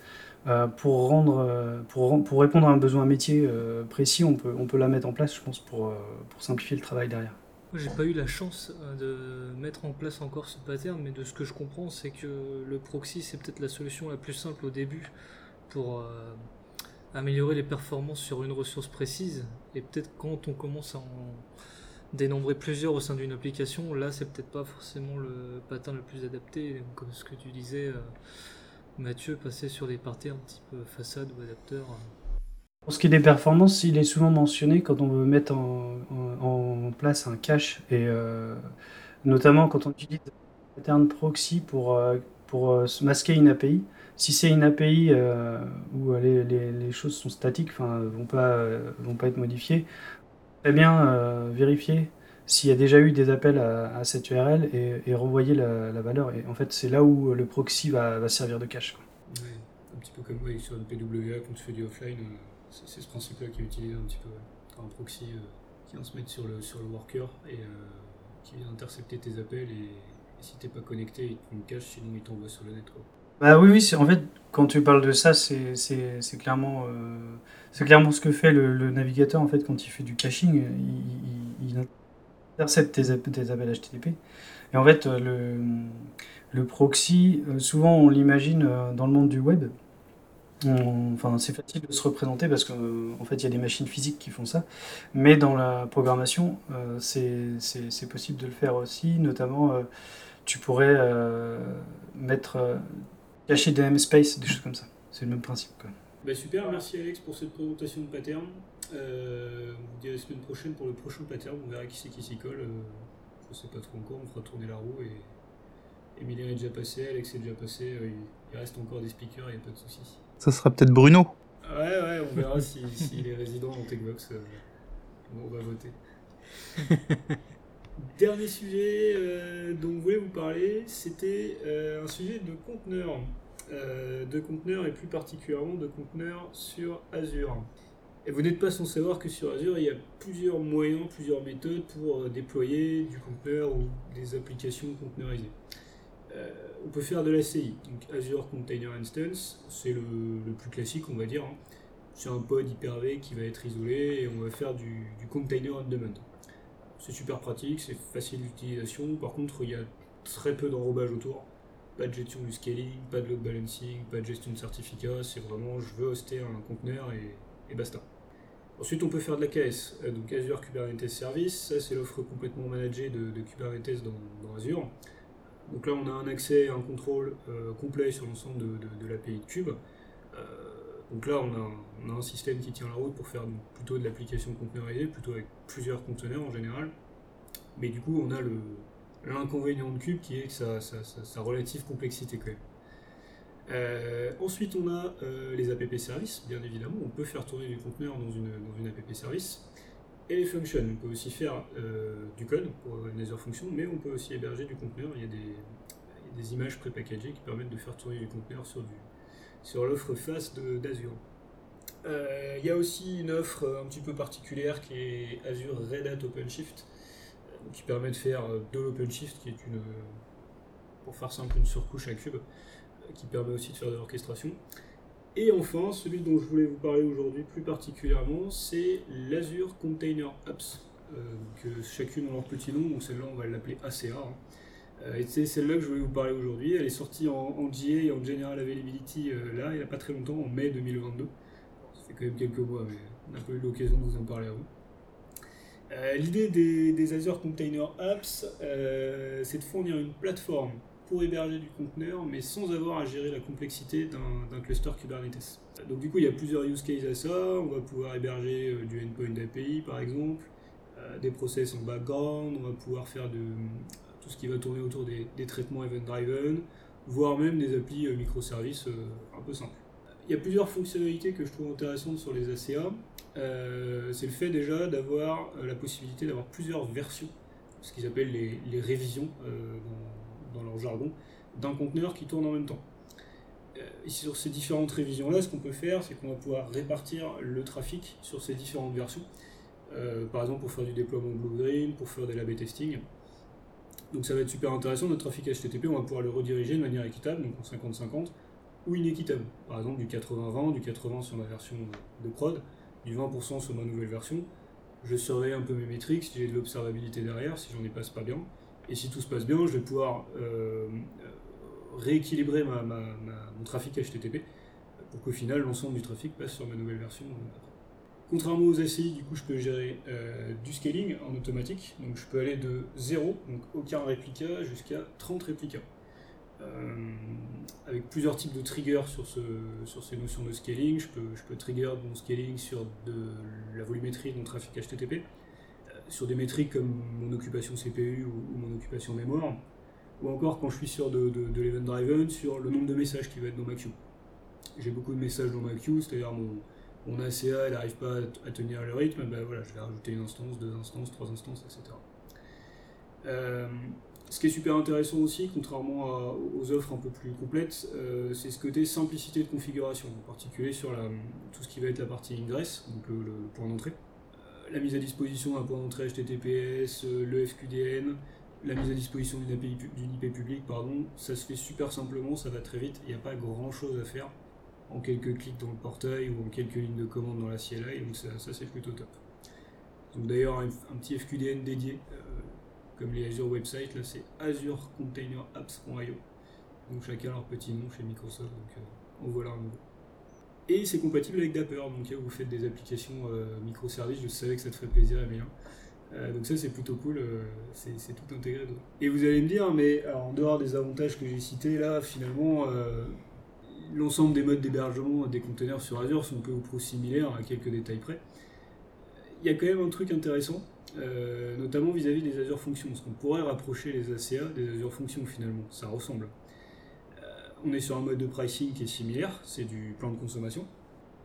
Euh, euh, pour, répondre à un besoin métier euh, précis, on peut, la mettre en place, je pense, pour, simplifier le travail derrière. J'ai pas eu la chance de mettre en place encore ce pattern, mais de ce que je comprends, c'est que le proxy, c'est peut-être la solution la plus simple au début pour améliorer les performances sur une ressource précise. Et peut-être quand on commence à en dénombrer plusieurs au sein d'une application, là, c'est peut-être pas forcément le pattern le plus adapté. Comme ce que tu disais, Mathieu, passer sur des patterns type façade ou adapteur. Pour ce qui est des performances, il est souvent mentionné quand on veut mettre en, place un cache, et euh, notamment quand on utilise un pattern proxy pour, euh, euh, masquer une API. Si c'est une API où les, choses sont statiques, enfin, vont pas, vont pas être modifiées, très bien vérifier s'il y a déjà eu des appels à, à cette URL et, et renvoyer la, la valeur. Et en fait, c'est là où le proxy va, va servir de cache. quoi. Ouais, un petit peu comme ouais, sur une PWA quand tu fais du offline, euh, c'est ce principe-là qui est utilisé un petit peu. T'as un proxy euh, qui vient se mettre sur le, sur le worker et euh, qui vient intercepter tes appels et, et si t'es pas connecté, il te prend une cache, sinon il t'envoie sur le net. Quoi. Bah oui, oui, c'est- en fait, quand tu parles de ça, c'est c'est- c'est clairement, euh, c'est clairement ce que fait le, le navigateur en fait quand il fait du caching. Il, il- il intercepte tes, app- tes appels HTTP. Et en fait, euh, le, le proxy, euh, souvent on l'imagine euh, dans le monde du web. Enfin, c'est facile de se représenter parce qu'en fait, il y a des machines physiques qui font ça. Mais dans la programmation, euh, c'est possible de le faire aussi. Notamment, tu pourrais mettre cacher des namespaces, des choses comme ça. C'est le même principe. Quoi. Bah super, merci Alex pour cette présentation de pattern. Euh, on vous dit à la semaine prochaine pour le prochain pattern, on verra qui c'est qui s'y colle. Euh, je sais pas trop encore, on fera tourner la roue et Emilien est déjà passé, Alex est déjà passé, euh, il, reste encore des speakers, il n'y a pas de soucis. Ça sera peut-être Bruno. Ouais, ouais, on verra s'il si, s'il est résident dans Techbox. euh, on va voter. Dernier sujet euh, dont on voulait vous parler, c'était euh, un sujet de conteneurs. Euh, de conteneurs et plus particulièrement de conteneurs sur Azure. Et vous n'êtes pas sans savoir que sur Azure, il y a plusieurs moyens, plusieurs méthodes pour euh, déployer du conteneur ou des applications conteneurisées. Euh, on peut faire de l'ACI, donc Azure Container Instance, c'est le, plus classique, on va dire. hein. C'est un pod Hyper-V qui va être isolé et on va faire du, du container on demand. C'est super pratique, c'est facile d'utilisation. Par contre, il y a très peu d'enrobage autour. Pas de gestion du scaling, pas de load balancing, pas de gestion de certificats. C'est vraiment je veux hoster un conteneur et, et basta. Ensuite, on peut faire de la KS, euh, donc Azure Kubernetes Service. Ça, c'est l'offre complètement managée de, Kubernetes dans, Azure. Donc là, on a un accès et un contrôle euh, complet sur l'ensemble de, l'API de Cube. Euh, donc là, on a, un, système qui tient la route pour faire plutôt de l'application conteneurisée, plutôt avec plusieurs conteneurs en général. Mais du coup, on a l'inconvénient de Cube qui est sa- sa relative complexité quand même. Euh, ensuite, on a euh, les app services, bien évidemment. On peut faire tourner du conteneur dans une, app service. Et les functions, on peut aussi faire euh, du code pour une Azure Function, mais on peut aussi héberger du conteneur. Il y a des, il y a des images prépackagées qui permettent de faire tourner du conteneur sur, sur l'offre face d'Azure. Il y a aussi une offre un petit peu particulière qui est Azure Red Hat OpenShift, qui permet de faire de l'OpenShift, qui est une, pour faire simple, une surcouche à cube, qui permet aussi de faire de l'orchestration. Et enfin, celui dont je voulais vous parler aujourd'hui plus particulièrement, c'est l'Azure Container Apps. Euh, que chacune ont leur petit nom, donc celle-là on va l'appeler ACA. hein. Euh, et c'est celle-là que je voulais vous parler aujourd'hui. Elle est sortie en, en GA et en General Availability euh, là, il n'y a pas très longtemps, en mai 2022. Ça fait quand même quelques mois, mais on n'a pas eu l'occasion de vous en parler avant. Euh, L'idée des, Azure Container Apps, c'est de fournir une plateforme pour héberger du conteneur, mais sans avoir à gérer la complexité d'un cluster Kubernetes. Donc du coup, il y a plusieurs use cases à ça. On va pouvoir héberger euh, du endpoint API, par exemple, euh, des process en background, on va pouvoir faire tout ce qui va tourner autour des, traitements event-driven, voire même des applis euh, microservices un peu simples. Il y a plusieurs fonctionnalités que je trouve intéressantes sur les ACA. C'est le fait déjà d'avoir la possibilité d'avoir plusieurs versions, ce qu'ils appellent les, révisions dans, leur jargon, d'un conteneur qui tourne en même temps. Euh, sur ces différentes révisions-là, ce qu'on peut faire, c'est qu'on va pouvoir répartir le trafic sur ces différentes versions. Euh, par exemple, pour faire du déploiement Blue-Green, pour faire des lab testing. Donc ça va être super intéressant, notre trafic HTTP, on va pouvoir le rediriger de manière équitable, donc en 50-50, ou inéquitable. Par exemple, du 80-20, du 80 sur ma version de prod, du 20% sur ma nouvelle version, je surveille un peu mes métriques, si j'ai de l'observabilité derrière, si j'en ai pas, c'est pas bien. Et si tout se passe bien, je vais pouvoir euh, rééquilibrer mon trafic HTTP pour qu'au final, l'ensemble du trafic passe sur ma nouvelle version. Contrairement aux ACI, du coup, je peux gérer euh, du scaling en automatique. Donc, je peux aller de 0, donc aucun réplica, jusqu'à 30 réplicas. Euh, avec plusieurs types de triggers sur, ce, sur ces notions de scaling. Je peux, trigger mon scaling sur la volumétrie de mon trafic HTTP, sur des métriques comme mon occupation CPU ou, mon occupation mémoire, ou encore quand je suis sur de, l'event driven, sur le nombre de messages qui va être dans ma queue. J'ai beaucoup de messages dans ma queue, c'est-à-dire mon, mon ACA elle n'arrive pas à tenir le rythme, ben voilà, je vais rajouter une instance, deux instances, trois instances, etc. Euh, ce qui est super intéressant aussi, contrairement aux offres un peu plus complètes, euh, c'est ce côté simplicité de configuration, en particulier sur tout ce qui va être la partie ingress, donc le point d'entrée. La mise à disposition d'un point d'entrée HTTPS, euh, le FQDN, la mise à disposition d'une IP publique, pardon, ça se fait super simplement, ça va très vite, il n'y a pas grand chose à faire en quelques clics dans le portail ou en quelques lignes de commande dans la CLI, donc ça, c'est plutôt top. Donc d'ailleurs un, petit FQDN dédié, euh, comme les Azure Website, là c'est Azure Container. Donc chacun leur petit nom chez Microsoft, donc euh, en voilà un nouveau. Et c'est compatible avec Dapper, donc vous faites des applications euh, microservices, je savais que ça te ferait plaisir Emilien. Euh, donc ça c'est plutôt cool, euh, c'est tout intégré dedans. Et vous allez me dire, mais alors, en dehors des avantages que j'ai cités là, finalement, euh, l'ensemble des modes d'hébergement des containers sur Azure sont peu ou prou similaires à quelques détails près. Il y a quand même un truc intéressant, notamment vis-à-vis des Azure Functions, parce qu'on pourrait rapprocher les ACA des Azure Functions finalement, ça ressemble. On est sur un mode de pricing qui est similaire, c'est du plan de consommation,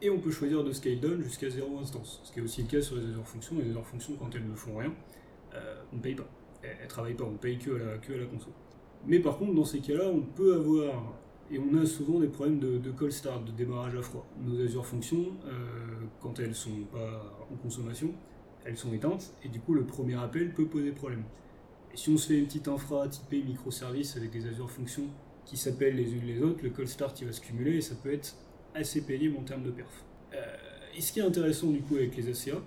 et on peut choisir de scale down jusqu'à 0 instance, ce qui est aussi le cas sur les Azure Functions. Les Azure Functions, quand elles ne font rien, euh, on ne paye pas, elles ne travaillent pas, on paye que à la, que la. Mais par contre, dans ces cas-là, on peut avoir, et on a souvent des problèmes de, de call start, de démarrage à froid. Nos Azure Functions, euh, quand elles sont pas en consommation, elles sont éteintes, et du coup, le premier appel peut poser problème. Si on se fait une petite infra typée microservice avec des Azure Functions qui s'appellent les unes les autres, le call start il va se cumuler et ça peut être assez pénible en termes de perf. Euh, et ce qui est intéressant du coup avec les ACA,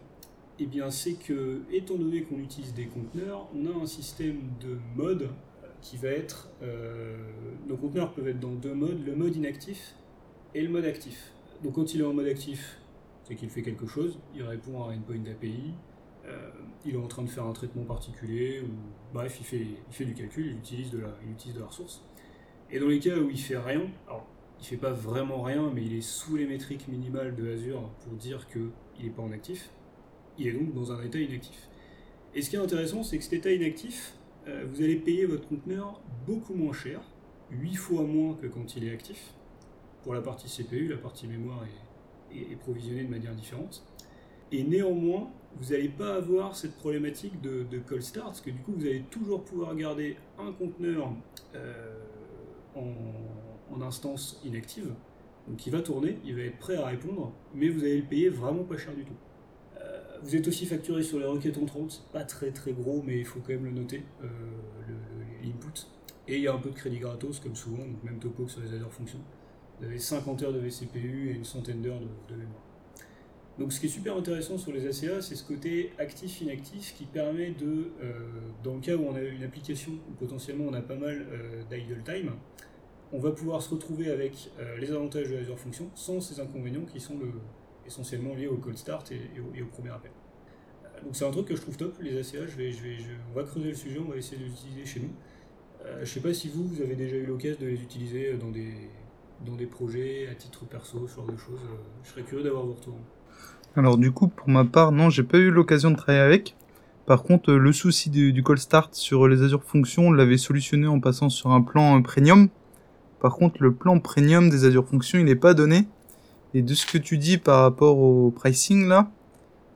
eh c'est que, étant donné qu'on utilise des conteneurs, on a un système de mode euh, qui va être. euh, nos conteneurs peuvent être dans deux modes, le mode inactif et le mode actif. Donc quand il est en mode actif, c'est qu'il fait quelque chose, il répond à un endpoint API, euh, il est en train de faire un traitement particulier, ou bref, il fait, il fait du calcul, il utilise de la, il utilise de la ressource. Et dans les cas où il fait rien, alors il fait pas vraiment rien, mais il est sous les métriques minimales de Azure pour dire qu'il n'est pas en actif, il est donc dans un état inactif. Et ce qui est intéressant, c'est que cet état inactif, euh, vous allez payer votre conteneur beaucoup moins cher, 8 fois moins que quand il est actif. Pour la partie CPU, la partie mémoire est, est- provisionnée de manière différente. Et néanmoins, vous n'allez pas avoir cette problématique de, de call start, parce que du coup, vous allez toujours pouvoir garder un conteneur euh, en, instance inactive, donc il va tourner, il va être prêt à répondre, mais vous allez le payer vraiment pas cher du tout. Euh, vous êtes aussi facturé sur les requêtes entrantes, pas très très gros, mais il faut quand même le noter, euh, l'input. Et il y a un peu de crédit gratos, comme souvent, donc même topo que sur les Azure Functions. Vous avez 50 heures de vCPU et une centaine d'heures de mémoire. Donc ce qui est super intéressant sur les ACA, c'est ce côté actif-inactif qui permet de, euh, dans le cas où on a une application où potentiellement on a pas mal euh, d'idle time, on va pouvoir se retrouver avec euh, les avantages de Azure Functions sans ces inconvénients qui sont le, essentiellement liés au cold start et, au, premier appel. Donc c'est un truc que je trouve top, les ACA, on va creuser le sujet, on va essayer de les utiliser chez nous. Je sais pas si vous, vous avez déjà eu l'occasion de les utiliser dans des, dans des projets, à titre perso, ce genre de choses. Je serais curieux d'avoir vos retours. Alors du coup, pour ma part, non, j'ai pas eu l'occasion de travailler avec. Par contre, le souci du, du call start sur les Azure Functions, on l'avait solutionné en passant sur un plan euh, premium. Par contre, le plan premium des Azure Functions, il n'est pas donné. Et de ce que tu dis par rapport au pricing là,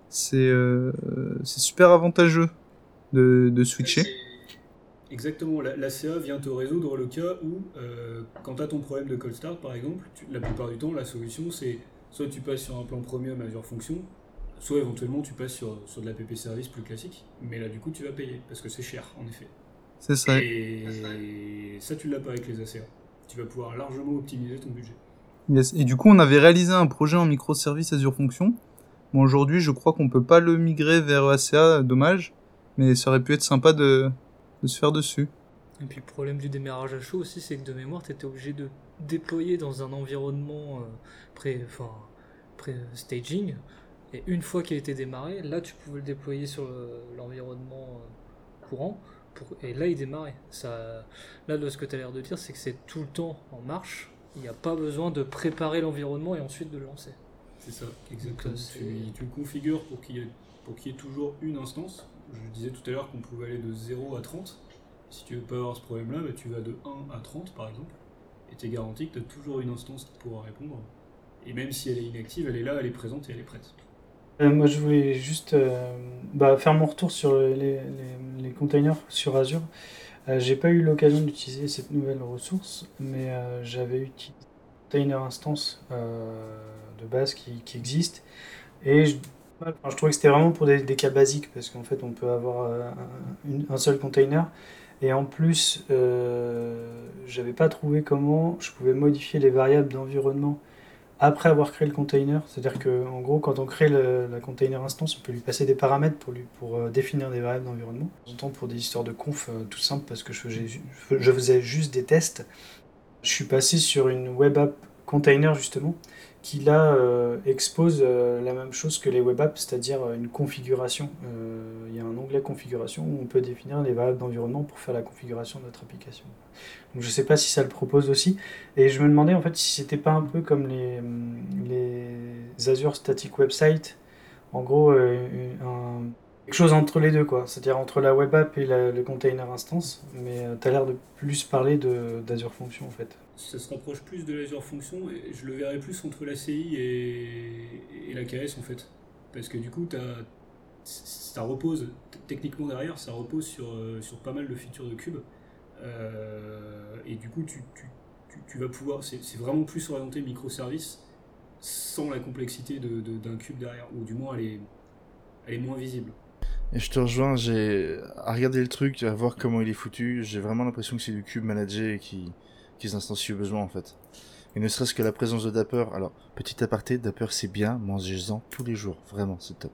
c'est euh, super avantageux de, switcher. Exactement, la, CA vient te résoudre le cas où, euh, quand tu as ton problème de cold start par exemple, la plupart du temps, la solution c'est soit tu passes sur un plan premium Azure Function, soit éventuellement tu passes sur, sur de la PP service plus classique, mais là du coup tu vas payer parce que c'est cher en effet. C'est ça. Et ça tu l'as pas avec les ACA. Tu vas pouvoir largement optimiser ton budget. Yes. Et du coup, on avait réalisé un projet en microservice Azure Functions Bon, aujourd'hui, je crois qu'on peut pas le migrer vers ACA, dommage, mais ça aurait pu être sympa de, de se faire dessus. Et puis le problème du démarrage à chaud aussi, c'est que de mémoire, tu étais obligé de déployer dans un environnement euh, pré, enfin, pré-staging. Et une fois qu'il était démarré, là, tu pouvais le déployer sur le- l'environnement euh, courant. Pour, et là, il démarrait. Ça, là, de ce que tu as l'air de dire, c'est que c'est tout le temps en marche. Il n'y a pas besoin de préparer l'environnement et ensuite de le lancer. C'est ça, exactement. Donc, euh, tu, le configures pour qu'il y, y ait toujours une instance. Je disais tout à l'heure qu'on pouvait aller de 0 à 30. Si tu veux pas avoir ce problème-là, bah, tu vas de 1 à 30 par exemple. Et tu es garanti que tu as toujours une instance qui pourra répondre. Et même si elle est inactive, elle est là, elle est présente et elle est prête. Euh, moi, je voulais juste euh, bah, faire mon retour sur les, les, containers sur Azure. Euh, j'ai pas eu l'occasion d'utiliser cette nouvelle ressource, mais euh, j'avais utilisé Container Instance de base qui, existe. Et je, enfin, trouvais que c'était vraiment pour des, cas basiques, parce qu'en fait, on peut avoir un, un seul container. Et en plus, euh, j'avais pas trouvé comment je pouvais modifier les variables d'environnement après avoir créé le container. C'est-à-dire que en gros, quand on crée la container instance, on peut lui passer des paramètres pour, lui, pour euh, définir des variables d'environnement. Temps, pour des histoires de conf euh, tout simple, parce que je faisais juste des tests. Je suis passé sur une web app container justement, qui là euh, expose euh, la même chose que les web apps, c'est-à-dire euh, une configuration. Il y a un onglet configuration où on peut définir les variables d'environnement pour faire la configuration de notre application. Donc je sais pas si ça le propose aussi. Et je me demandais en fait si c'était pas un peu comme les, hum, les Azure Static Website, en gros quelque chose entre les deux quoi, c'est-à-dire entre la web app et le container instance, mais tu as l'air de plus parler d'Azure Function en fait. Ça se rapproche plus de l'Azure Function et je le verrais plus entre l'ACI et, et la KS en fait. Parce que du coup, t'as- ça repose, techniquement derrière, ça repose sur, euh, sur pas mal de features de cube. Euh, et du coup, tu, tu, tu, vas pouvoir, c'est vraiment plus orienté microservice sans la complexité de- de- d'un cube derrière, ou du moins elle est, elle est moins visible. Et je te rejoins, j'ai à regarder le truc, à voir comment il est foutu, j'ai vraiment l'impression que c'est du cube managé et qui qu'ils besoin en fait. Et ne serait-ce que la présence de Dapper, alors petit aparté, Dapper c'est bien, mangez-en tous les jours, vraiment c'est top.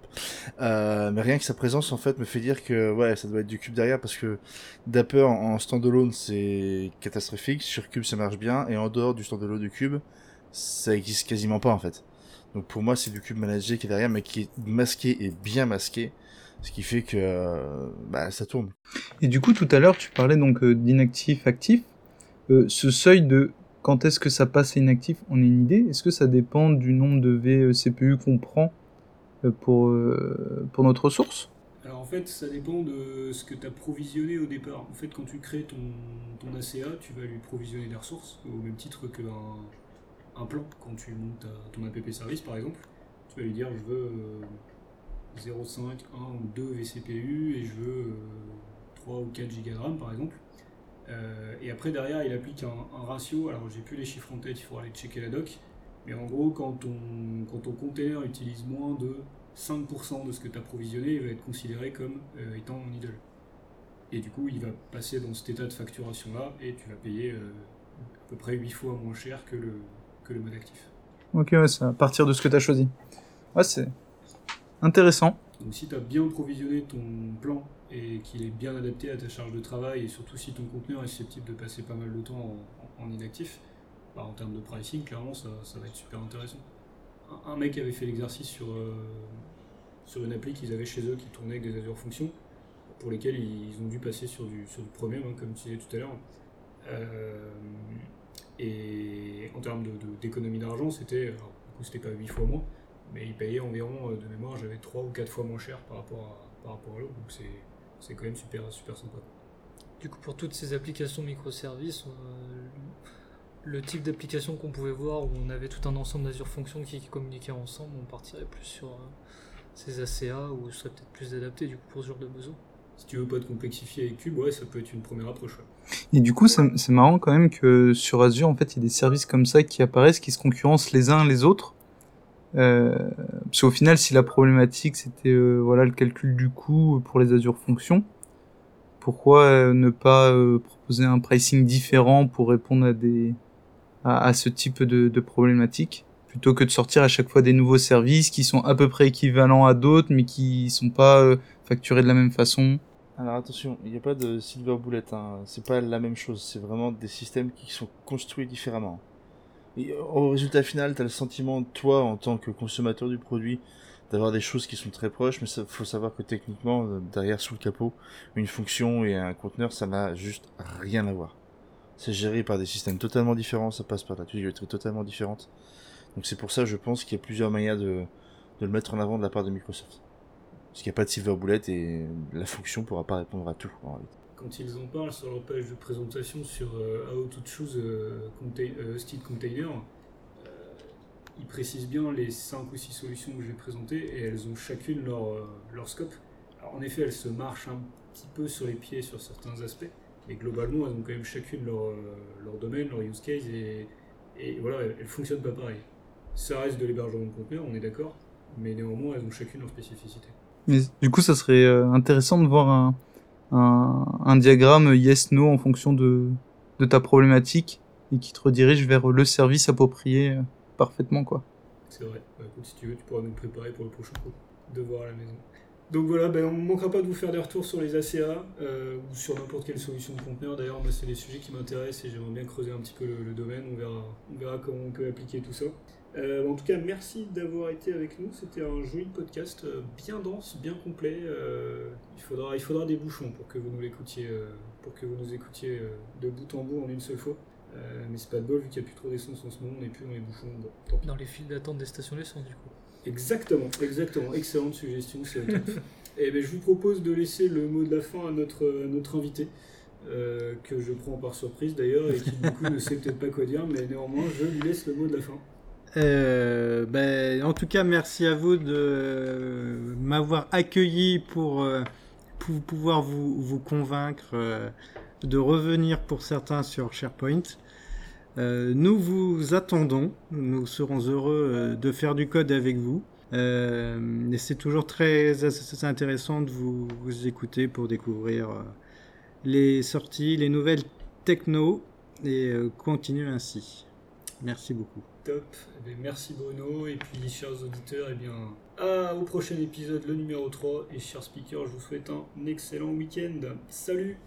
Euh, mais rien que sa présence en fait me fait dire que ouais ça doit être du cube derrière parce que Dapper en, en standalone c'est catastrophique, sur cube ça marche bien et en dehors du standalone du cube ça existe quasiment pas en fait. Donc pour moi c'est du cube managé qui est derrière mais qui est masqué et bien masqué. Ce qui fait que euh, bah, ça tourne. Et du coup, tout à l'heure, tu parlais donc euh, d'inactif, actif. Euh, ce seuil de quand est-ce que ça passe inactif, on a une idée? Est-ce que ça dépend du nombre de vCPU qu'on prend euh, pour, euh, notre ressource Alors en fait, ça dépend de ce que tu as provisionné au départ. En fait, quand tu crées ton, ACA, tu vas lui provisionner des ressources, au même titre qu'un un plan. Quand tu montes ton app service, par exemple, tu vas lui dire je veux euh, 0,5, 1 ou 2 vCPU et je veux euh, 3 ou 4 Go de RAM, par exemple. Euh, et après, derrière, il applique un, ratio. Alors, j'ai plus les chiffres en tête, il faudra aller checker la doc. Mais en gros, quand ton, quand container utilise moins de 5% de ce que tu as provisionné, il va être considéré comme euh, étant en idle. Et du coup, il va passer dans cet état de facturation-là et tu vas payer euh, à peu près 8 fois moins cher que le, que le mode actif. Ok, ouais, c'est à partir de ce que tu as choisi. Ouais, c'est intéressant. Donc si tu as bien provisionné ton plan et qu'il est bien adapté à ta charge de travail et surtout si ton conteneur est susceptible de passer pas mal de temps en, en inactif, bah, en termes de pricing, clairement ça, ça va être super intéressant. Un, mec avait fait l'exercice sur, euh, sur une appli qu'ils avaient chez eux qui tournait avec des Azure Functions pour lesquels ils ont dû passer sur du, sur du premium, hein, comme tu disais tout à l'heure. Euh, et en termes d'économie d'argent, c'était du coup, c'était pas 8 fois moins, mais ils payaient environ, euh, de mémoire, j'avais 3 ou 4 fois moins cher par rapport à, par rapport à l'autre, donc c'est c'est quand même super, super sympa. Du coup, pour toutes ces applications microservices, euh, le type d'application qu'on pouvait voir où on avait tout un ensemble d'Azure Functions qui, qui communiquaient ensemble, on partirait plus sur euh, ces ACA ou ce serait peut-être plus adapté du coup pour ce genre de besoin. Si tu veux pas te complexifier avec Cube, ouais, ça peut être une première approche. ouais. Et du coup, c'est c'est marrant quand même que sur Azure, en fait, il y a des services comme ça qui apparaissent, qui se concurrencent les uns les autres. Euh, parce qu'au final, si la problématique c'était euh, voilà le calcul du coût pour les Azure Functions, pourquoi euh, ne pas proposer un pricing différent pour répondre à des à, ce type de, de problématiques plutôt que de sortir à chaque fois des nouveaux services qui sont à peu près équivalents à d'autres, mais qui sont pas facturés de la même façon? Alors attention, il n'y a pas de silver bullet, hein. c'est pas la même chose, c'est vraiment des systèmes qui sont construits différemment. Au résultat final, tu as le sentiment, toi, en tant que consommateur du produit, d'avoir des choses qui sont très proches, mais il faut savoir que techniquement, euh, derrière sous le capot, une fonction et un conteneur, ça n'a juste rien à voir. C'est géré par des systèmes totalement différents, ça passe par la tuyauterie totalement différente. Donc c'est pour ça, je pense qu'il y a plusieurs manières de, de le mettre en avant de la part de Microsoft. Parce qu'il n'y a pas de silver bullet et la fonction pourra pas répondre à tout. Quand ils en parlent sur leur page de présentation sur euh, How to Choose euh, contain- euh, Hosted Container, ils précisent bien les 5 ou 6 solutions que j'ai présentées et elles ont chacune leur, leur scope. Alors en effet, elles se marchent un petit peu sur les pieds sur certains aspects, mais globalement, elles ont quand même chacune leur, leur domaine, leur use case et, voilà, elles ne fonctionnent pas pareil. Ça reste de l'hébergement de conteneurs, on est d'accord, mais néanmoins, elles ont chacune leur spécificité. Du coup, ça serait intéressant de voir un, un, un diagramme yes/no en fonction de, de ta problématique et qui te redirige vers le service approprié euh, parfaitement, quoi. C'est vrai. Bah, si tu veux, tu pourras nous préparer pour le prochain coup. Devoir à la maison. Donc voilà, ben, on ne manquera pas de vous faire des retours sur les ACA euh, ou sur n'importe quelle solution de conteneur. D'ailleurs, moi, c'est des sujets qui m'intéressent et j'aimerais bien creuser un petit peu le, le domaine. On verra, on verra comment on peut appliquer tout ça. Euh, en tout cas, merci d'avoir été avec nous. C'était un joli podcast, euh, bien dense, bien complet. Euh, il, faudra, il faudra des bouchons pour que vous nous l'écoutiez, pour que vous nous écoutiez de bout en bout en une seule fois. Mais c'est pas de bol, vu qu'il n'y a plus trop d'essence en ce moment, on n'est plus dans les bouchons. Bon, tant pis. Dans les files d'attente des stations d'essence, du coup. Exactement, exactement. Excellente suggestion, c'est. Et ben, je vous propose de laisser le mot de la fin à notre, à notre invité, que je prends par surprise d'ailleurs, et qui du coup ne sait peut-être pas quoi dire, mais néanmoins, je lui laisse le mot de la fin. Euh, ben, en tout cas, merci à vous de m'avoir accueilli pour, euh, pouvoir vous, convaincre euh, de revenir pour certains sur SharePoint. Euh, nous vous attendons, nous serons heureux euh, de faire du code avec vous. Euh, et c'est toujours très intéressant de vous, vous écouter pour découvrir euh, les sorties, les nouvelles techno et euh, continuer ainsi. Merci beaucoup. Top. Eh ben, merci Bruno, et puis chers auditeurs, et bien, à, au prochain épisode, le numéro 3, et chers speakers, je vous souhaite un excellent week-end. Salut